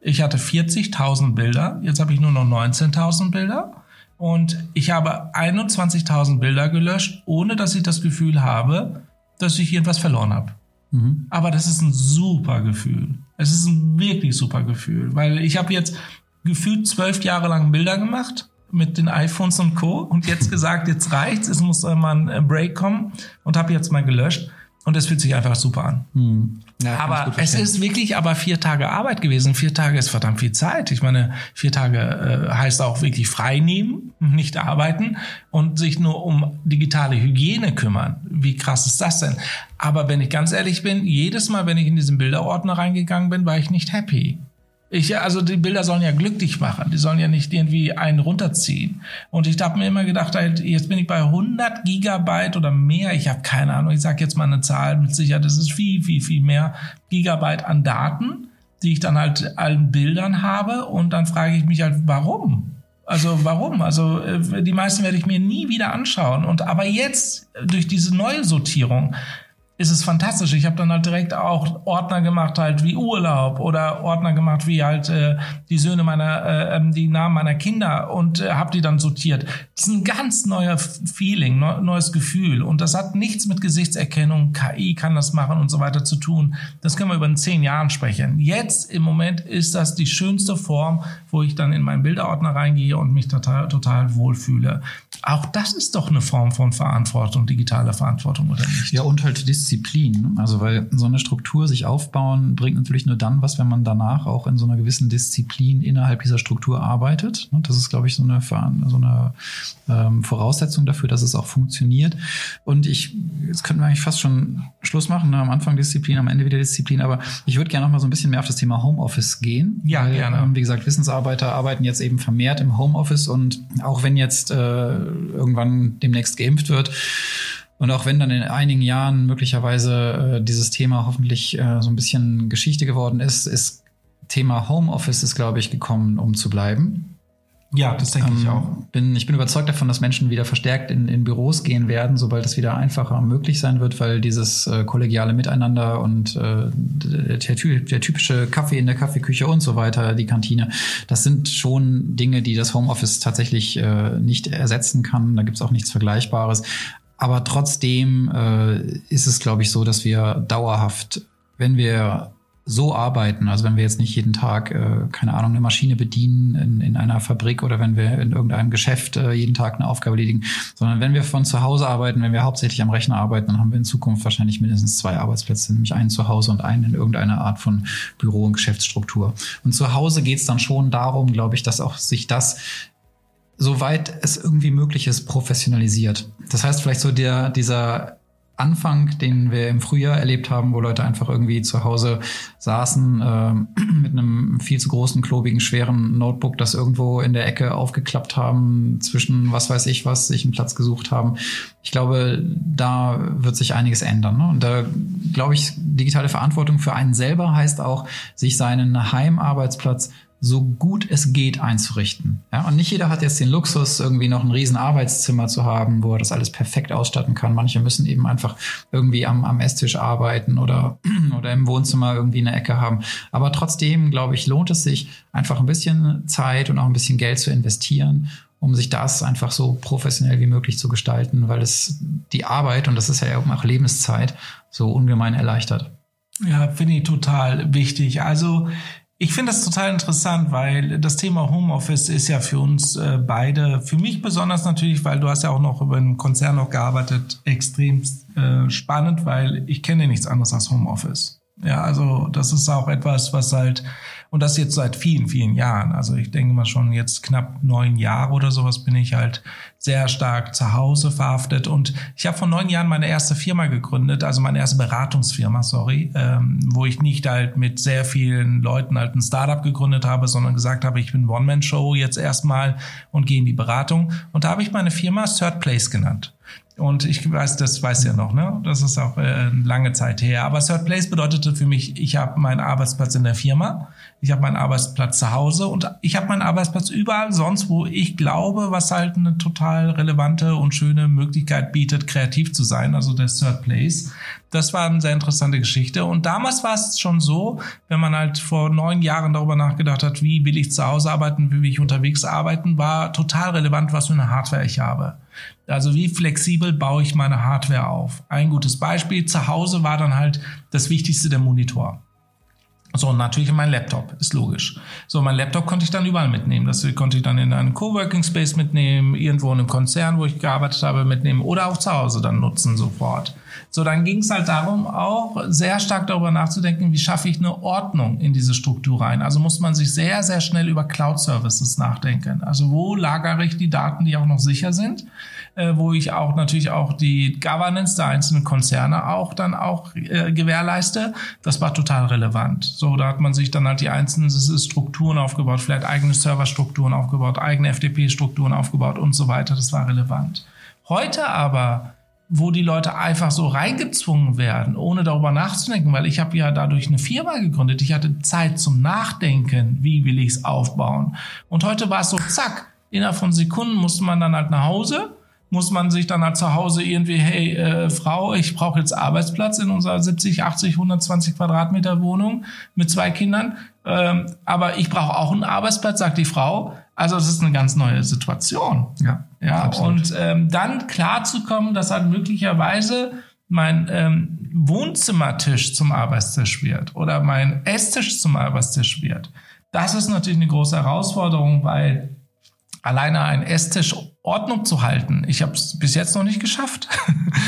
Ich hatte 40.000 Bilder, jetzt habe ich nur noch 19.000 Bilder. Und ich habe 21.000 Bilder gelöscht, ohne dass ich das Gefühl habe, dass ich irgendwas verloren habe. Mhm. Aber das ist ein super Gefühl. Es ist ein wirklich super Gefühl, weil ich habe jetzt gefühlt zwölf Jahre lang Bilder gemacht mit den iPhones und Co. und jetzt gesagt, jetzt reicht's, es muss mal ein Break kommen und habe jetzt mal gelöscht. Und es fühlt sich einfach super an. Hm. Ja, aber es ist wirklich aber vier Tage Arbeit gewesen. Vier Tage ist verdammt viel Zeit. Ich meine, vier Tage äh, heißt auch wirklich frei nehmen, nicht arbeiten und sich nur um digitale Hygiene kümmern. Wie krass ist das denn? Aber wenn ich ganz ehrlich bin, jedes Mal, wenn ich in diesen Bilderordner reingegangen bin, war ich nicht happy Ich, also die Bilder sollen ja glücklich machen, die sollen ja nicht irgendwie einen runterziehen. Und ich habe mir immer gedacht, halt, jetzt bin ich bei 100 Gigabyte oder mehr, ich habe keine Ahnung, ich sage jetzt mal eine Zahl mit Sicherheit, das ist viel, viel, viel mehr Gigabyte an Daten, die ich dann halt allen Bildern habe und dann frage ich mich halt, warum? Also warum? Also äh, die meisten werde ich mir nie wieder anschauen. Und aber jetzt durch diese neue Sortierung ist es fantastisch. Ich habe dann halt direkt auch Ordner gemacht, halt wie Urlaub oder Ordner gemacht wie halt äh, die Söhne meiner, äh, ähm, die Namen meiner Kinder und äh, habe die dann sortiert. Das ist ein ganz neuer Feeling, neu, neues Gefühl und das hat nichts mit Gesichtserkennung, KI kann das machen und so weiter zu tun. Das können wir über in zehn Jahren sprechen. Jetzt im Moment ist das die schönste Form, wo ich dann in meinen Bilderordner reingehe und mich total, total wohlfühle. Auch das ist doch eine Form von Verantwortung, digitale Verantwortung, oder nicht? Ja, und halt Disziplin. Also, weil so eine Struktur sich aufbauen bringt natürlich nur dann was, wenn man danach auch in so einer gewissen Disziplin innerhalb dieser Struktur arbeitet. Und das ist, glaube ich, so eine, so eine ähm, Voraussetzung dafür, dass es auch funktioniert. Und ich, jetzt könnten wir eigentlich fast schon Schluss machen. Ne? Am Anfang Disziplin, am Ende wieder Disziplin. Aber ich würde gerne noch mal so ein bisschen mehr auf das Thema Homeoffice gehen. Ja, weil, gerne. Ähm, wie gesagt, Wissensarbeiter arbeiten jetzt eben vermehrt im Homeoffice und auch wenn jetzt äh, irgendwann demnächst geimpft wird. Und auch wenn dann in einigen Jahren möglicherweise äh, dieses Thema hoffentlich äh, so ein bisschen Geschichte geworden ist, ist Thema Homeoffice ist, glaube ich, gekommen, um zu bleiben. Ja, das denke ähm, ich auch. Bin, ich bin überzeugt davon, dass Menschen wieder verstärkt in, in Büros gehen werden, sobald es wieder einfacher möglich sein wird, weil dieses äh, kollegiale Miteinander und äh, der, der, typische Kaffee in der Kaffeeküche und so weiter, die Kantine, das sind schon Dinge, die das Homeoffice tatsächlich äh, nicht ersetzen kann. Da gibt's auch nichts Vergleichbares. Aber trotzdem äh, ist es, glaube ich, so, dass wir dauerhaft, wenn wir so arbeiten, also wenn wir jetzt nicht jeden Tag, äh, keine Ahnung, eine Maschine bedienen in, in einer Fabrik oder wenn wir in irgendeinem Geschäft äh, jeden Tag eine Aufgabe erledigen, sondern wenn wir von zu Hause arbeiten, wenn wir hauptsächlich am Rechner arbeiten, dann haben wir in Zukunft wahrscheinlich mindestens zwei Arbeitsplätze, nämlich einen zu Hause und einen in irgendeiner Art von Büro- und Geschäftsstruktur. Und zu Hause geht es dann schon darum, glaube ich, dass auch sich das soweit es irgendwie möglich ist, professionalisiert. Das heißt vielleicht so der, dieser Anfang, den wir im Frühjahr erlebt haben, wo Leute einfach irgendwie zu Hause saßen äh, mit einem viel zu großen, klobigen, schweren Notebook, das irgendwo in der Ecke aufgeklappt haben, zwischen was weiß ich was, sich einen Platz gesucht haben. Ich glaube, da wird sich einiges ändern. Ne? Und da glaube ich, digitale Verantwortung für einen selber heißt auch, sich seinen Heimarbeitsplatz so gut es geht einzurichten. Ja, und nicht jeder hat jetzt den Luxus, irgendwie noch ein riesen Arbeitszimmer zu haben, wo er das alles perfekt ausstatten kann. Manche müssen eben einfach irgendwie am, am Esstisch arbeiten oder, oder im Wohnzimmer irgendwie eine Ecke haben. Aber trotzdem, glaube ich, lohnt es sich, einfach ein bisschen Zeit und auch ein bisschen Geld zu investieren, um sich das einfach so professionell wie möglich zu gestalten, weil es die Arbeit, und das ist ja auch Lebenszeit, so ungemein erleichtert. Ja, finde ich total wichtig. Also ich finde das total interessant, weil das Thema Homeoffice ist ja für uns äh, beide, für mich besonders natürlich, weil du hast ja auch noch über einen Konzern noch gearbeitet, extrem äh, spannend, weil ich kenne nichts anderes als Homeoffice. Ja, also das ist auch etwas, was halt und das jetzt seit vielen, vielen Jahren. Also ich denke mal schon jetzt knapp neun Jahre oder sowas bin ich halt sehr stark zu Hause verhaftet. Und ich habe vor neun Jahren meine erste Firma gegründet, also meine erste Beratungsfirma, sorry, ähm, wo ich nicht halt mit sehr vielen Leuten halt ein Startup gegründet habe, sondern gesagt habe, ich bin One-Man-Show jetzt erstmal und gehe in die Beratung. Und da habe ich meine Firma Third Place genannt. Und ich weiß, das weiß ja noch, ne? Das ist auch äh, lange Zeit her. Aber Third Place bedeutete für mich, ich habe meinen Arbeitsplatz in der Firma, ich habe meinen Arbeitsplatz zu Hause und ich habe meinen Arbeitsplatz überall sonst, wo ich glaube, was halt eine total relevante und schöne Möglichkeit bietet, kreativ zu sein, also der Third Place. Das war eine sehr interessante Geschichte. Und damals war es schon so, wenn man halt vor neun Jahren darüber nachgedacht hat, wie will ich zu Hause arbeiten, wie will ich unterwegs arbeiten, war total relevant, was für eine Hardware ich habe. Also wie flexibel baue ich meine Hardware auf? Ein gutes Beispiel, zu Hause war dann halt das Wichtigste der Monitor. So, und natürlich mein Laptop, ist logisch. So, mein Laptop konnte ich dann überall mitnehmen. Das konnte ich dann in einen Coworking Space mitnehmen, irgendwo in einem Konzern, wo ich gearbeitet habe, mitnehmen oder auch zu Hause dann nutzen sofort. So, dann ging es halt darum, auch sehr stark darüber nachzudenken, wie schaffe ich eine Ordnung in diese Struktur rein. Also muss man sich sehr, sehr schnell über Cloud Services nachdenken. Also wo lagere ich die Daten, die auch noch sicher sind? Äh, wo ich auch natürlich auch die Governance der einzelnen Konzerne auch dann auch äh, gewährleiste. Das war total relevant. So, da hat man sich dann halt die einzelnen Strukturen aufgebaut, vielleicht eigene Serverstrukturen aufgebaut, eigene FTP-Strukturen aufgebaut und so weiter. Das war relevant. Heute aber wo die Leute einfach so reingezwungen werden, ohne darüber nachzudenken, weil ich habe ja dadurch eine Firma gegründet. Ich hatte Zeit zum Nachdenken, wie will ich es aufbauen. Und heute war es so, zack, innerhalb von Sekunden musste man dann halt nach Hause, muss man sich dann halt zu Hause irgendwie, hey äh, Frau, ich brauche jetzt Arbeitsplatz in unserer 70, 80, 120 Quadratmeter Wohnung mit zwei Kindern, ähm, aber ich brauche auch einen Arbeitsplatz, sagt die Frau. Also es ist eine ganz neue Situation. Ja, ja. Absolut. Und ähm, dann klar zu kommen, dass halt möglicherweise mein ähm, Wohnzimmertisch zum Arbeitstisch wird oder mein Esstisch zum Arbeitstisch wird. Das ist natürlich eine große Herausforderung, weil alleine ein Esstisch Ordnung zu halten. Ich habe es bis jetzt noch nicht geschafft.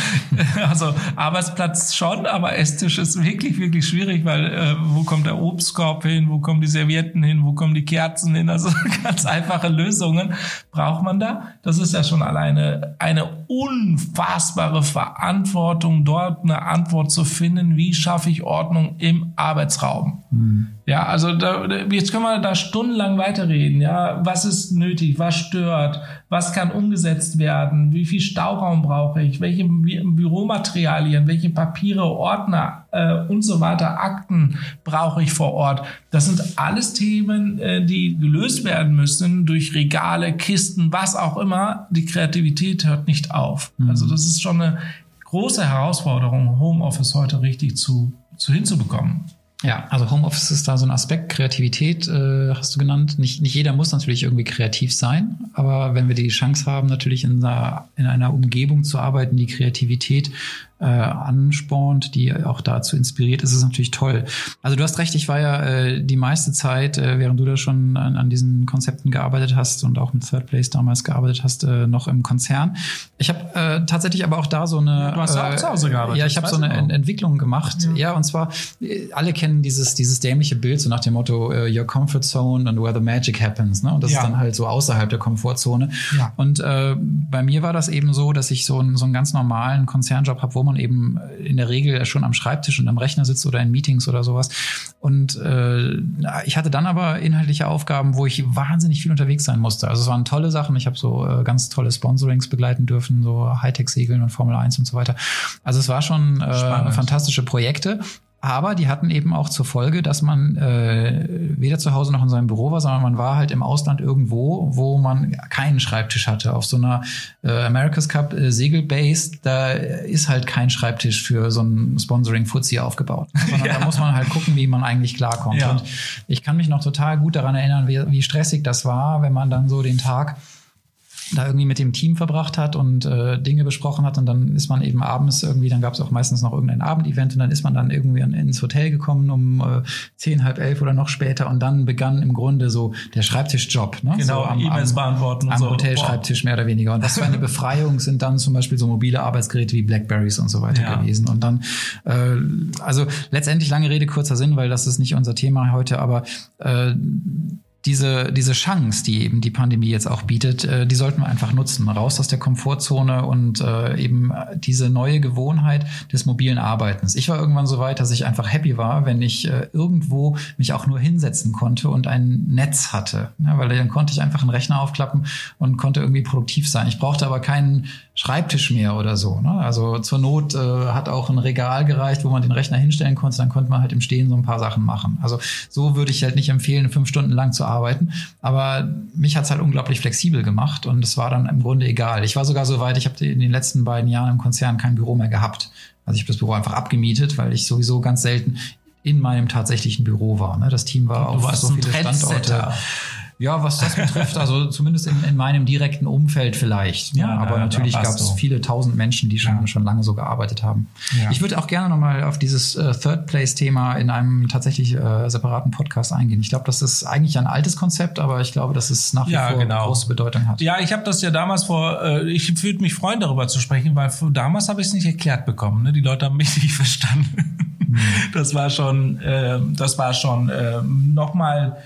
also Arbeitsplatz schon, aber Esstisch ist wirklich, wirklich schwierig, weil äh, wo kommt der Obstkorb hin, wo kommen die Servietten hin, wo kommen die Kerzen hin? Also ganz einfache Lösungen braucht man da. Das ist ja schon alleine eine unfassbare Verantwortung, dort eine Antwort zu finden, wie schaffe ich Ordnung im Arbeitsraum. Mhm. Ja, also da, jetzt können wir da stundenlang weiterreden. Ja, was ist nötig, was stört, was kann umgesetzt werden, wie viel Stauraum brauche ich, welche Büromaterialien, welche Papiere, Ordner äh, und so weiter, Akten brauche ich vor Ort. Das sind alles Themen, äh, die gelöst werden müssen durch Regale, Kisten, was auch immer. Die Kreativität hört nicht auf. Mhm. Also das ist schon eine große Herausforderung, Homeoffice heute richtig zu, zu hinzubekommen. Ja, also Homeoffice ist da so ein Aspekt. Kreativität äh, hast du genannt. Nicht, nicht jeder muss natürlich irgendwie kreativ sein, aber wenn wir die Chance haben, natürlich in einer, in einer Umgebung zu arbeiten, die Kreativität äh, anspornt, die auch dazu inspiriert, ist es natürlich toll. Also du hast recht, ich war ja äh, die meiste Zeit, äh, während du da schon an, an diesen Konzepten gearbeitet hast und auch mit Third Place damals gearbeitet hast, äh, noch im Konzern. Ich habe äh, tatsächlich aber auch da so eine. Du hast ja auch zu Hause gearbeitet. Ja, ich habe so eine Ent Entwicklung gemacht. Ja. ja. und zwar äh, alle kennen dieses dieses dämliche Bild so nach dem Motto uh, Your Comfort Zone and where the magic happens. Ne? Und das ja. ist dann halt so außerhalb der Komfortzone. Ja. Und äh, bei mir war das eben so, dass ich so, ein, so einen ganz normalen Konzernjob habe, wo man eben in der Regel schon am Schreibtisch und am Rechner sitzt oder in Meetings oder sowas. Und äh, ich hatte dann aber inhaltliche Aufgaben, wo ich wahnsinnig viel unterwegs sein musste. Also es waren tolle Sachen. Ich habe so äh, ganz tolle Sponsorings begleiten dürfen, so Hightech-Segeln und Formel 1 und so weiter. Also es war schon äh, fantastische Projekte. Aber die hatten eben auch zur Folge, dass man äh, weder zu Hause noch in seinem Büro war, sondern man war halt im Ausland irgendwo, wo man keinen Schreibtisch hatte. Auf so einer äh, America's Cup äh, Segelbase, da ist halt kein Schreibtisch für so ein Sponsoring-Fuzzi aufgebaut. Sondern ja. da muss man halt gucken, wie man eigentlich klarkommt. Ja. Und ich kann mich noch total gut daran erinnern, wie, wie stressig das war, wenn man dann so den Tag da irgendwie mit dem Team verbracht hat und äh, Dinge besprochen hat und dann ist man eben abends irgendwie, dann gab es auch meistens noch irgendein Abendevent und dann ist man dann irgendwie an, ins Hotel gekommen um äh, zehn, halb elf oder noch später und dann begann im Grunde so der Schreibtischjob. Ne? Genau, so am, E-Mails beantworten. Am so. Hotelschreibtisch mehr oder weniger. Und was für eine Befreiung sind dann zum Beispiel so mobile Arbeitsgeräte wie Blackberries und so weiter ja. gewesen. Und dann, äh, also letztendlich lange Rede, kurzer Sinn, weil das ist nicht unser Thema heute, aber äh, diese, diese Chance, die eben die Pandemie jetzt auch bietet, äh, die sollten wir einfach nutzen. Raus aus der Komfortzone und äh, eben diese neue Gewohnheit des mobilen Arbeitens. Ich war irgendwann so weit, dass ich einfach happy war, wenn ich äh, irgendwo mich auch nur hinsetzen konnte und ein Netz hatte. Ja, weil dann konnte ich einfach einen Rechner aufklappen und konnte irgendwie produktiv sein. Ich brauchte aber keinen Schreibtisch mehr oder so. Ne? Also zur Not äh, hat auch ein Regal gereicht, wo man den Rechner hinstellen konnte. Dann konnte man halt im Stehen so ein paar Sachen machen. Also so würde ich halt nicht empfehlen, fünf Stunden lang zu arbeiten. Aber mich hat's halt unglaublich flexibel gemacht und es war dann im Grunde egal. Ich war sogar so weit, ich habe in den letzten beiden Jahren im Konzern kein Büro mehr gehabt. Also ich habe das Büro einfach abgemietet, weil ich sowieso ganz selten in meinem tatsächlichen Büro war. Ne? Das Team war auf so viele Standorte. Ja, was das betrifft, also zumindest in, in meinem direkten Umfeld vielleicht. Ja, aber ja, natürlich gab es viele tausend Menschen, die schon, ja. schon lange so gearbeitet haben. Ja. Ich würde auch gerne nochmal auf dieses äh, Third Place-Thema in einem tatsächlich äh, separaten Podcast eingehen. Ich glaube, das ist eigentlich ein altes Konzept, aber ich glaube, dass es nach wie vor genau. große Bedeutung hat. Ja, ich habe das ja damals vor, äh, ich würde mich freuen, darüber zu sprechen, weil damals habe ich es nicht erklärt bekommen. Ne? Die Leute haben mich nicht verstanden. Mhm. Das war schon, äh, das war schon äh, nochmal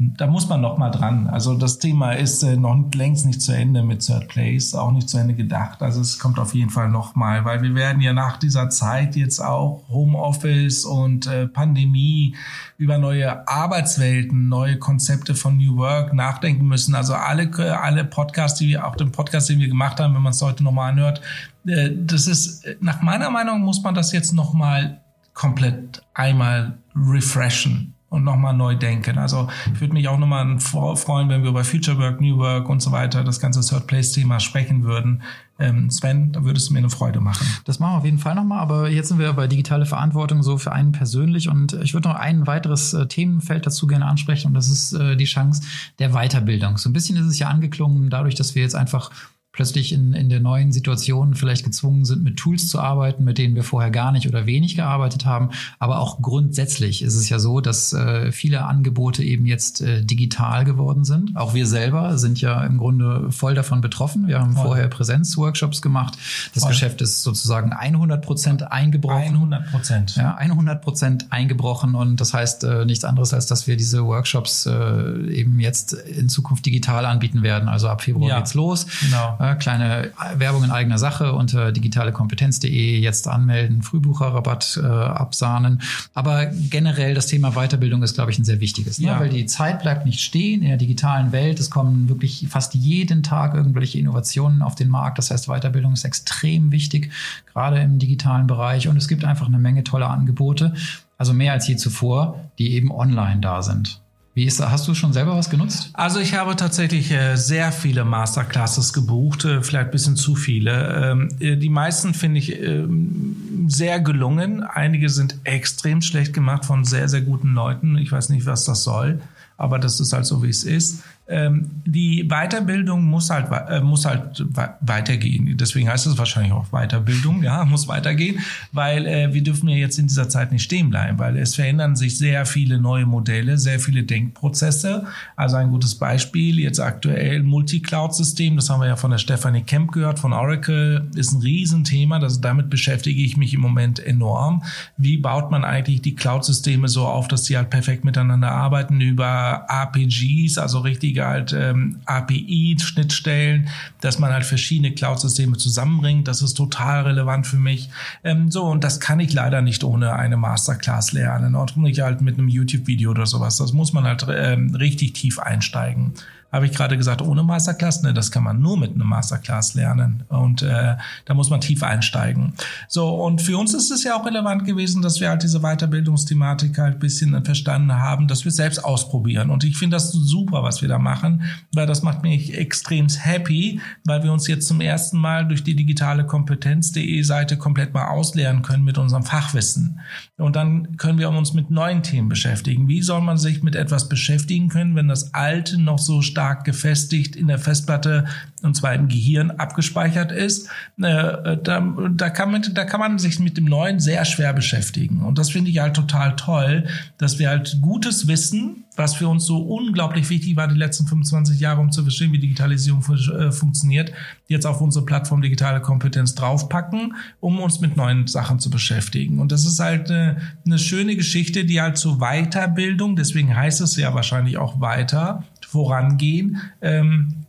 da muss man noch mal dran. Also das Thema ist äh, noch längst nicht zu Ende mit Third Place, auch nicht zu Ende gedacht. Also es kommt auf jeden Fall noch mal, weil wir werden ja nach dieser Zeit jetzt auch Homeoffice und äh, Pandemie über neue Arbeitswelten, neue Konzepte von New Work nachdenken müssen. Also alle alle Podcasts, die wir auch den Podcast, den wir gemacht haben, wenn man es heute noch mal anhört, äh, das ist nach meiner Meinung muss man das jetzt noch mal komplett einmal refreshen und nochmal neu denken. Also ich würde mich auch nochmal freuen, wenn wir über Future Work, New Work und so weiter, das ganze Third Place-Thema sprechen würden. Ähm, Sven, da würdest du mir eine Freude machen. Das machen wir auf jeden Fall nochmal, aber jetzt sind wir bei digitale Verantwortung so für einen persönlich und ich würde noch ein weiteres äh, Themenfeld dazu gerne ansprechen und das ist äh, die Chance der Weiterbildung. So ein bisschen ist es ja angeklungen, dadurch, dass wir jetzt einfach plötzlich in, in der neuen Situation vielleicht gezwungen sind, mit Tools zu arbeiten, mit denen wir vorher gar nicht oder wenig gearbeitet haben. Aber auch grundsätzlich ist es ja so, dass äh, viele Angebote eben jetzt äh, digital geworden sind. Auch wir selber sind ja im Grunde voll davon betroffen. Wir haben voll. vorher Präsenzworkshops gemacht. Das voll. Geschäft ist sozusagen 100 Prozent eingebrochen. 100 Prozent. Ja, 100 Prozent eingebrochen. Und das heißt äh, nichts anderes, als dass wir diese Workshops äh, eben jetzt in Zukunft digital anbieten werden. Also ab Februar ja. geht's los. Genau kleine Werbung in eigener Sache unter digitalekompetenz.de jetzt anmelden, Frühbucherrabatt äh, absahnen. Aber generell das Thema Weiterbildung ist, glaube ich, ein sehr wichtiges, ne? ja. weil die Zeit bleibt nicht stehen in der digitalen Welt. Es kommen wirklich fast jeden Tag irgendwelche Innovationen auf den Markt. Das heißt, Weiterbildung ist extrem wichtig, gerade im digitalen Bereich. Und es gibt einfach eine Menge toller Angebote, also mehr als je zuvor, die eben online da sind. Wie ist, hast du schon selber was genutzt? Also ich habe tatsächlich äh, sehr viele Masterclasses gebucht, äh, vielleicht ein bisschen zu viele. Ähm, äh, die meisten finde ich ähm, sehr gelungen. Einige sind extrem schlecht gemacht von sehr, sehr guten Leuten. Ich weiß nicht, was das soll, aber das ist halt so, wie es ist die Weiterbildung muss halt, äh, muss halt weitergehen. Deswegen heißt es wahrscheinlich auch Weiterbildung, ja, muss weitergehen, weil äh, wir dürfen ja jetzt in dieser Zeit nicht stehen bleiben, weil es verändern sich sehr viele neue Modelle, sehr viele Denkprozesse. Also ein gutes Beispiel, jetzt aktuell Multi-Cloud-System, das haben wir ja von der Stephanie Kemp gehört, von Oracle, ist ein Riesenthema, das, damit beschäftige ich mich im Moment enorm. Wie baut man eigentlich die Cloud-Systeme so auf, dass sie halt perfekt miteinander arbeiten über RPGs, also richtige wichtige halt ähm, API-Schnittstellen, dass man halt verschiedene Cloud-Systeme zusammenbringt. Das ist total relevant für mich. Ähm, so, und das kann ich leider nicht ohne eine Masterclass lernen. Und nicht halt mit einem YouTube-Video oder sowas. Das muss man halt ähm, richtig tief einsteigen. Habe ich gerade gesagt, ohne Masterclass? Ne, das kann man nur mit einem Masterclass lernen. Und äh, da muss man tief einsteigen. So, und für uns ist es ja auch relevant gewesen, dass wir halt diese Weiterbildungsthematik halt bisschen verstanden haben, dass wir selbst ausprobieren. Und ich finde das super, was wir da machen, weil das macht mich extrem happy, weil wir uns jetzt zum ersten Mal durch die digitale Kompetenz.de Seite komplett mal ausleeren können mit unserem Fachwissen. Und dann können wir uns mit neuen Themen beschäftigen. Wie soll man sich mit etwas beschäftigen können, wenn das Alte noch so gefestigt in der Festplatte und zwar im Gehirn abgespeichert ist, äh, da, da, kann man, da kann man sich mit dem Neuen sehr schwer beschäftigen. Und das finde ich halt total toll, dass wir halt gutes Wissen, was für uns so unglaublich wichtig war die letzten 25 Jahre, um zu verstehen, wie Digitalisierung äh, funktioniert, jetzt auf unsere Plattform Digitale Kompetenz draufpacken, um uns mit neuen Sachen zu beschäftigen. Und das ist halt eine, eine schöne Geschichte, die halt zur Weiterbildung, deswegen heißt es ja wahrscheinlich auch weiter, vorangehen. Ähm,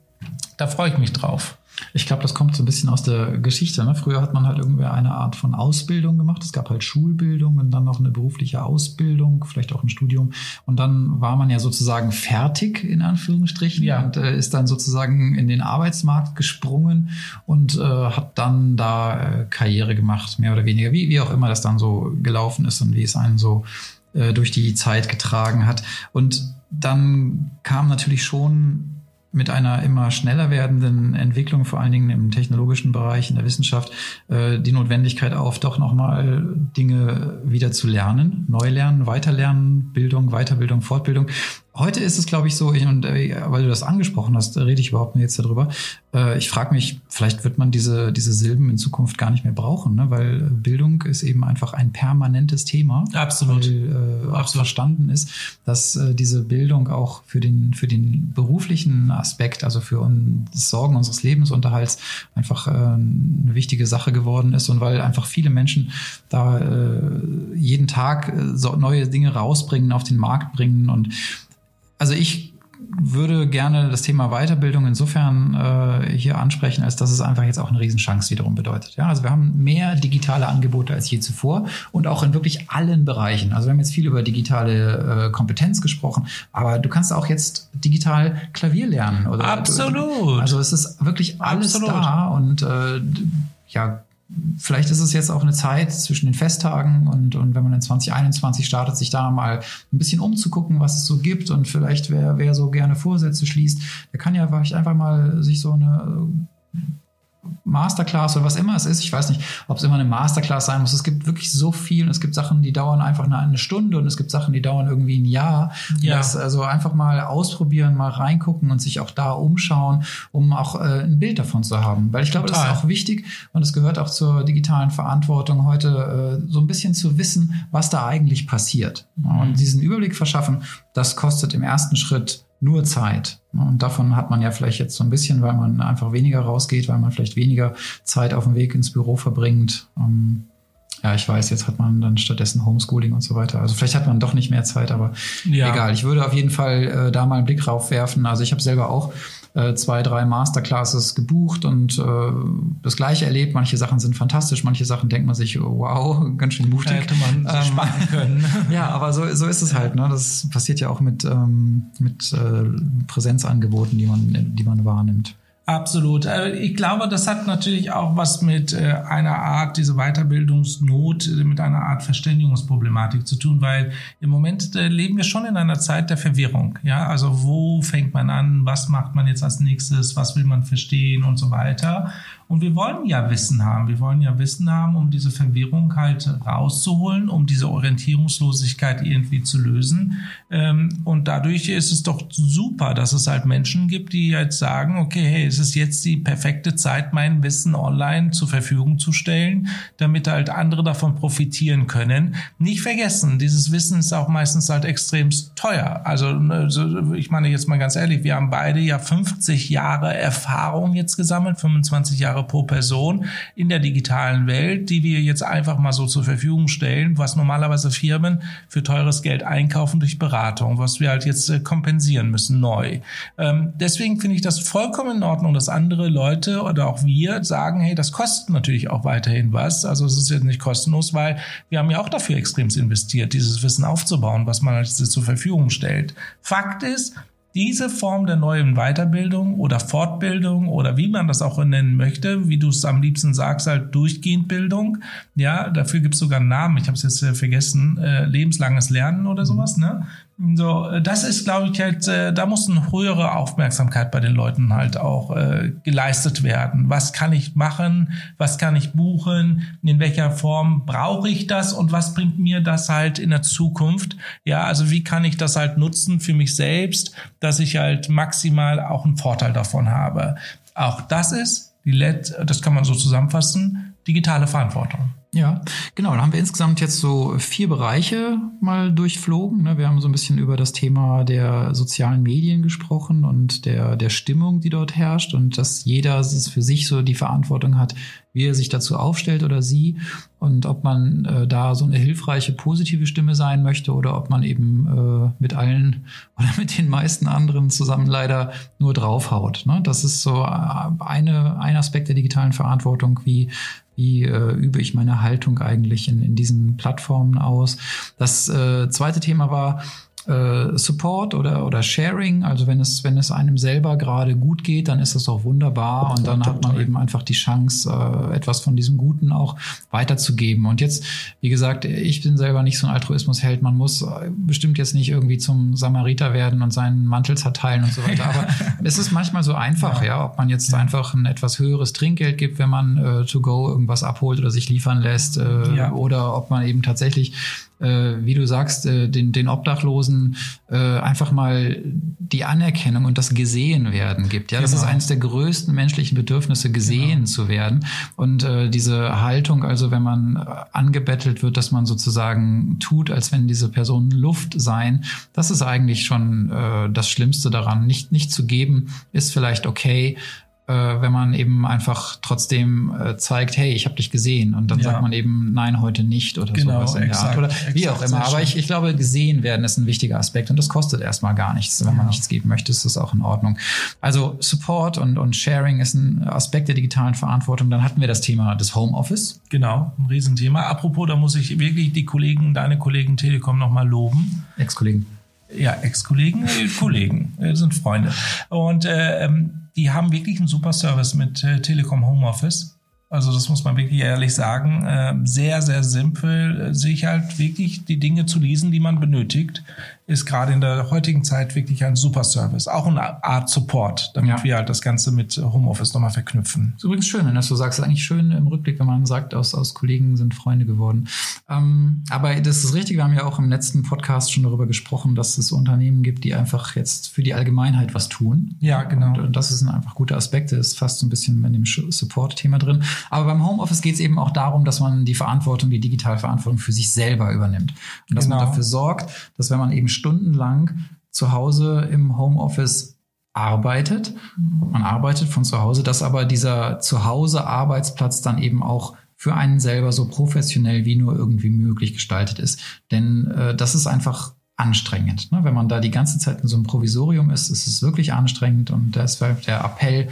da freue ich mich drauf. Ich glaube, das kommt so ein bisschen aus der Geschichte. Ne? Früher hat man halt irgendwie eine Art von Ausbildung gemacht. Es gab halt Schulbildung und dann noch eine berufliche Ausbildung, vielleicht auch ein Studium. Und dann war man ja sozusagen fertig, in Anführungsstrichen, ja. und äh, ist dann sozusagen in den Arbeitsmarkt gesprungen und äh, hat dann da äh, Karriere gemacht, mehr oder weniger, wie, wie auch immer das dann so gelaufen ist und wie es einen so äh, durch die Zeit getragen hat. Und dann kam natürlich schon mit einer immer schneller werdenden Entwicklung, vor allen Dingen im technologischen Bereich, in der Wissenschaft, äh, die Notwendigkeit auf, doch nochmal Dinge wieder zu lernen, neu lernen, weiterlernen, Bildung, Weiterbildung, Fortbildung. Heute ist es, glaube ich, so, und äh, weil du das angesprochen hast, da rede ich überhaupt nicht jetzt darüber. Äh, ich frage mich, vielleicht wird man diese, diese Silben in Zukunft gar nicht mehr brauchen, ne? weil Bildung ist eben einfach ein permanentes Thema. Absolut. Weil äh, Absolut. verstanden ist, dass äh, diese Bildung auch für den, für den beruflichen Aspekt, also für das Sorgen unseres Lebensunterhalts, einfach äh, eine wichtige Sache geworden ist und weil einfach viele Menschen da äh, jeden Tag äh, so neue Dinge rausbringen, auf den Markt bringen und also ich würde gerne das Thema Weiterbildung insofern äh, hier ansprechen, als dass es einfach jetzt auch eine Riesenchance wiederum bedeutet. Ja, also wir haben mehr digitale Angebote als je zuvor und auch in wirklich allen Bereichen. Also wir haben jetzt viel über digitale äh, Kompetenz gesprochen, aber du kannst auch jetzt digital Klavier lernen. Oder Absolut. also es ist wirklich alles Absolut. da und äh, ja, vielleicht ist es jetzt auch eine Zeit zwischen den Festtagen und, und wenn man in 2021 startet, sich da mal ein bisschen umzugucken, was es so gibt und vielleicht wer, wer so gerne Vorsätze schließt, der kann ja vielleicht einfach mal sich so eine Masterclass oder was immer es ist. Ich weiß nicht, ob es immer eine Masterclass sein muss. Es gibt wirklich so viel und es gibt Sachen, die dauern einfach eine, Stunde und es gibt Sachen, die dauern irgendwie ein Jahr. Ja. Das, also einfach mal ausprobieren, mal reingucken und sich auch da umschauen, um auch äh, ein Bild davon zu haben. Weil ich glaube, das ist auch wichtig und es gehört auch zur digitalen Verantwortung heute äh, so ein bisschen zu wissen, was da eigentlich passiert. Mhm. Und diesen Überblick verschaffen, das kostet im ersten Schritt nur Zeit. Und davon hat man ja vielleicht jetzt so ein bisschen, weil man einfach weniger rausgeht, weil man vielleicht weniger Zeit auf dem Weg ins Büro verbringt. Ähm, ja, ich weiß, jetzt hat man dann stattdessen Homeschooling und so weiter. Also vielleicht hat man doch nicht mehr Zeit, aber ja. egal. Ich würde auf jeden Fall äh, da mal einen Blick drauf werfen. Also ich habe selber auch äh, zwei, drei Masterclasses gebucht und äh, das Gleiche erlebt. Manche Sachen sind fantastisch, manche Sachen denkt man sich, wow, ganz schön mutig. Hätte man ähm, sparen können. ja, aber so, so ist es halt. Ne? Das passiert ja auch mit, ähm, mit äh, Präsenzangeboten, die man, die man wahrnimmt. Absolut. Äh, ich glaube, das hat natürlich auch was mit äh, einer Art, diese Weiterbildungsnot, äh, mit einer Art Verständigungsproblematik zu tun, weil im Moment leben wir schon in einer Zeit der Verwirrung. Ja, also wo fängt man an? Was macht man jetzt als nächstes? Was will man verstehen und so weiter? Und wir wollen ja Wissen haben. Wir wollen ja Wissen haben, um diese Verwirrung halt rauszuholen, um diese Orientierungslosigkeit irgendwie zu lösen. Ähm, und dadurch ist es doch super, dass es halt Menschen gibt, die jetzt sagen, okay, hey, es ist jetzt die perfekte Zeit, mein Wissen online zur Verfügung zu stellen, damit halt andere davon profitieren können. Nicht vergessen, dieses Wissen ist auch meistens halt extremst teuer. Also, ne, ich meine jetzt mal ganz ehrlich, wir haben beide ja 50 Jahre Erfahrung jetzt gesammelt, 25 Jahre Jahre pro Person in der digitalen Welt, die wir jetzt einfach mal so zur Verfügung stellen, was normalerweise Firmen für teures Geld einkaufen durch Beratung, was wir halt jetzt äh, kompensieren müssen neu. Ähm, deswegen finde ich das vollkommen in Ordnung, dass andere Leute oder auch wir sagen, hey, das kostet natürlich auch weiterhin was. Also es ist jetzt nicht kostenlos, weil wir haben ja auch dafür extrem investiert, dieses Wissen aufzubauen, was man halt zur Verfügung stellt. Fakt ist, diese Form der neuen Weiterbildung oder Fortbildung oder wie man das auch nennen möchte, wie du es am liebsten sagst, halt durchgehend Bildung. Ja, dafür gibt es sogar einen Namen, ich habe es jetzt äh, vergessen, äh, lebenslanges Lernen oder sowas, ne? So, äh, das ist, glaube ich, halt, äh, da muss eine höhere Aufmerksamkeit bei den Leuten halt auch äh, geleistet werden. Was kann ich machen? Was kann ich buchen? In welcher Form brauche ich das? Und was bringt mir das halt in der Zukunft? Ja, also wie kann ich das halt nutzen für mich selbst, dass ich halt maximal auch einen Vorteil davon habe? Auch das ist die LED, das kann man so zusammenfassen, digitale Verantwortung. Ja, genau. Dann haben wir insgesamt jetzt so vier Bereiche mal durchflogen. Ne? Wir haben so ein bisschen über das Thema der sozialen Medien gesprochen und der, der Stimmung, die dort herrscht und dass jeder für sich so die Verantwortung hat, wie er sich dazu aufstellt oder sie und ob man äh, da so eine hilfreiche, positive Stimme sein möchte oder ob man eben äh, mit allen oder mit den meisten anderen zusammen leider nur draufhaut. Ne? Das ist so äh, eine, ein Aspekt der digitalen Verantwortung, wie wie äh, übe ich meine Haltung eigentlich in, in diesen Plattformen aus. Das äh, zweite Thema war, äh, Support oder, oder Sharing. Also wenn es, wenn es einem selber gerade gut geht, dann ist das auch wunderbar und dann hat man eben einfach die Chance, äh, etwas von diesem Guten auch weiterzugeben. Und jetzt, wie gesagt, ich bin selber nicht so ein Altruismusheld. Man muss äh, bestimmt jetzt nicht irgendwie zum Samariter werden und seinen Mantel zerteilen und so weiter. Aber es ist manchmal so einfach, ja, ja ob man jetzt ja. einfach ein etwas höheres Trinkgeld gibt, wenn man äh, to go irgendwas abholt oder sich liefern lässt, äh, ja. oder ob man eben tatsächlich äh, wie du sagst, äh, den, den Obdachlosen äh, einfach mal die Anerkennung und das gesehen werden gibt. Ja, das genau. ist eines der größten menschlichen Bedürfnisse, gesehen genau. zu werden. Und äh, diese Haltung, also wenn man äh, angebettelt wird, dass man sozusagen tut, als wenn diese Personen Luft seien, das ist eigentlich schon äh, das Schlimmste daran. Nicht, nicht zu geben, ist vielleicht okay, äh, wenn man eben einfach trotzdem äh, zeigt, hey, ich habe dich gesehen und dann ja. sagt man eben nein, heute nicht oder genau, sowas in exakt, der Art oder wie auch immer. Aber ich, ich glaube, gesehen werden ist ein wichtiger Aspekt und das kostet erstmal gar nichts. Wenn ja. man nichts geben möchte, ist das auch in Ordnung. Also Support und, und Sharing ist ein Aspekt der digitalen Verantwortung. Dann hatten wir das Thema des Homeoffice. Genau, ein Riesenthema. Apropos, da muss ich wirklich die Kollegen, deine Kollegen Telekom nochmal loben. Ex-Kollegen. Ja, Ex-Kollegen, Kollegen, äh, sind Freunde. Und äh, ähm, die haben wirklich einen super Service mit äh, Telekom Homeoffice. Also das muss man wirklich ehrlich sagen. Äh, sehr, sehr simpel, äh, sich halt wirklich die Dinge zu lesen, die man benötigt ist gerade in der heutigen Zeit wirklich ein super Service. Auch eine Art Support, damit ja. wir halt das Ganze mit Homeoffice nochmal verknüpfen. ist übrigens schön, wenn du sagst. ist eigentlich schön im Rückblick, wenn man sagt, aus, aus Kollegen sind Freunde geworden. Ähm, aber das ist richtig, wir haben ja auch im letzten Podcast schon darüber gesprochen, dass es Unternehmen gibt, die einfach jetzt für die Allgemeinheit was tun. Ja, genau. Und, und das ist ein einfach guter Aspekt, das ist fast so ein bisschen in dem Support-Thema drin. Aber beim Homeoffice geht es eben auch darum, dass man die Verantwortung, die digitale Verantwortung für sich selber übernimmt. Und dass genau. man dafür sorgt, dass wenn man eben stundenlang zu Hause im Homeoffice arbeitet. Man arbeitet von zu Hause, dass aber dieser Zuhause-Arbeitsplatz dann eben auch für einen selber so professionell wie nur irgendwie möglich gestaltet ist. Denn äh, das ist einfach anstrengend. Ne? Wenn man da die ganze Zeit in so einem Provisorium ist, ist es wirklich anstrengend und deshalb der Appell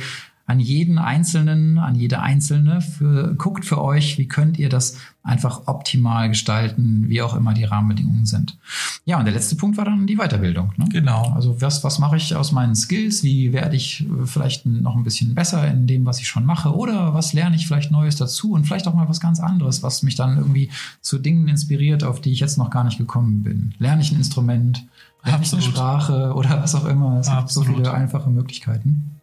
an jeden Einzelnen, an jede Einzelne, für, guckt für euch, wie könnt ihr das einfach optimal gestalten, wie auch immer die Rahmenbedingungen sind. Ja, und der letzte Punkt war dann die Weiterbildung. Ne? Genau. Also was, was mache ich aus meinen Skills? Wie werde ich vielleicht noch ein bisschen besser in dem, was ich schon mache? Oder was lerne ich vielleicht Neues dazu? Und vielleicht auch mal was ganz anderes, was mich dann irgendwie zu Dingen inspiriert, auf die ich jetzt noch gar nicht gekommen bin. Lerne ich ein Instrument? Lerne ich eine Sprache oder was auch immer? Es Absolut. gibt so viele einfache Möglichkeiten.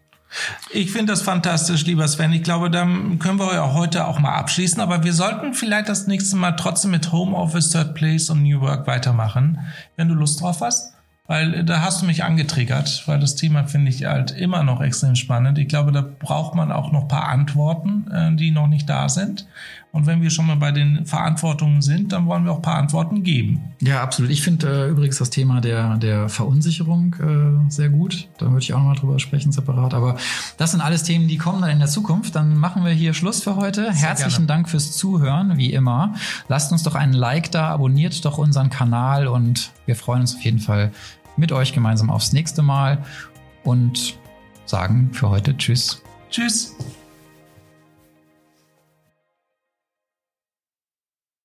Ich finde das fantastisch, lieber Sven. Ich glaube, dann können wir ja heute auch mal abschließen. Aber wir sollten vielleicht das nächste Mal trotzdem mit Homeoffice, Third Place und New Work weitermachen, wenn du Lust drauf hast. Weil äh, da hast du mich angetriggert, weil das Thema finde ich halt immer noch extrem spannend. Ich glaube, da braucht man auch noch paar Antworten, äh, die noch nicht da sind. Und wenn wir schon mal bei den Verantwortungen sind, dann wollen wir auch paar Antworten geben. Ja, absolut. Ich finde äh, übrigens das Thema der, der Verunsicherung äh, sehr gut. Da würde ich auch nochmal drüber sprechen, separat. Aber das sind alles Themen, die kommen dann in der Zukunft. Dann machen wir hier Schluss für heute. Sehr Herzlichen gerne. Dank fürs Zuhören, wie immer. Lasst uns doch einen Like da, abonniert doch unseren Kanal und wir freuen uns auf jeden Fall mit euch gemeinsam aufs nächste Mal und sagen für heute Tschüss. Tschüss.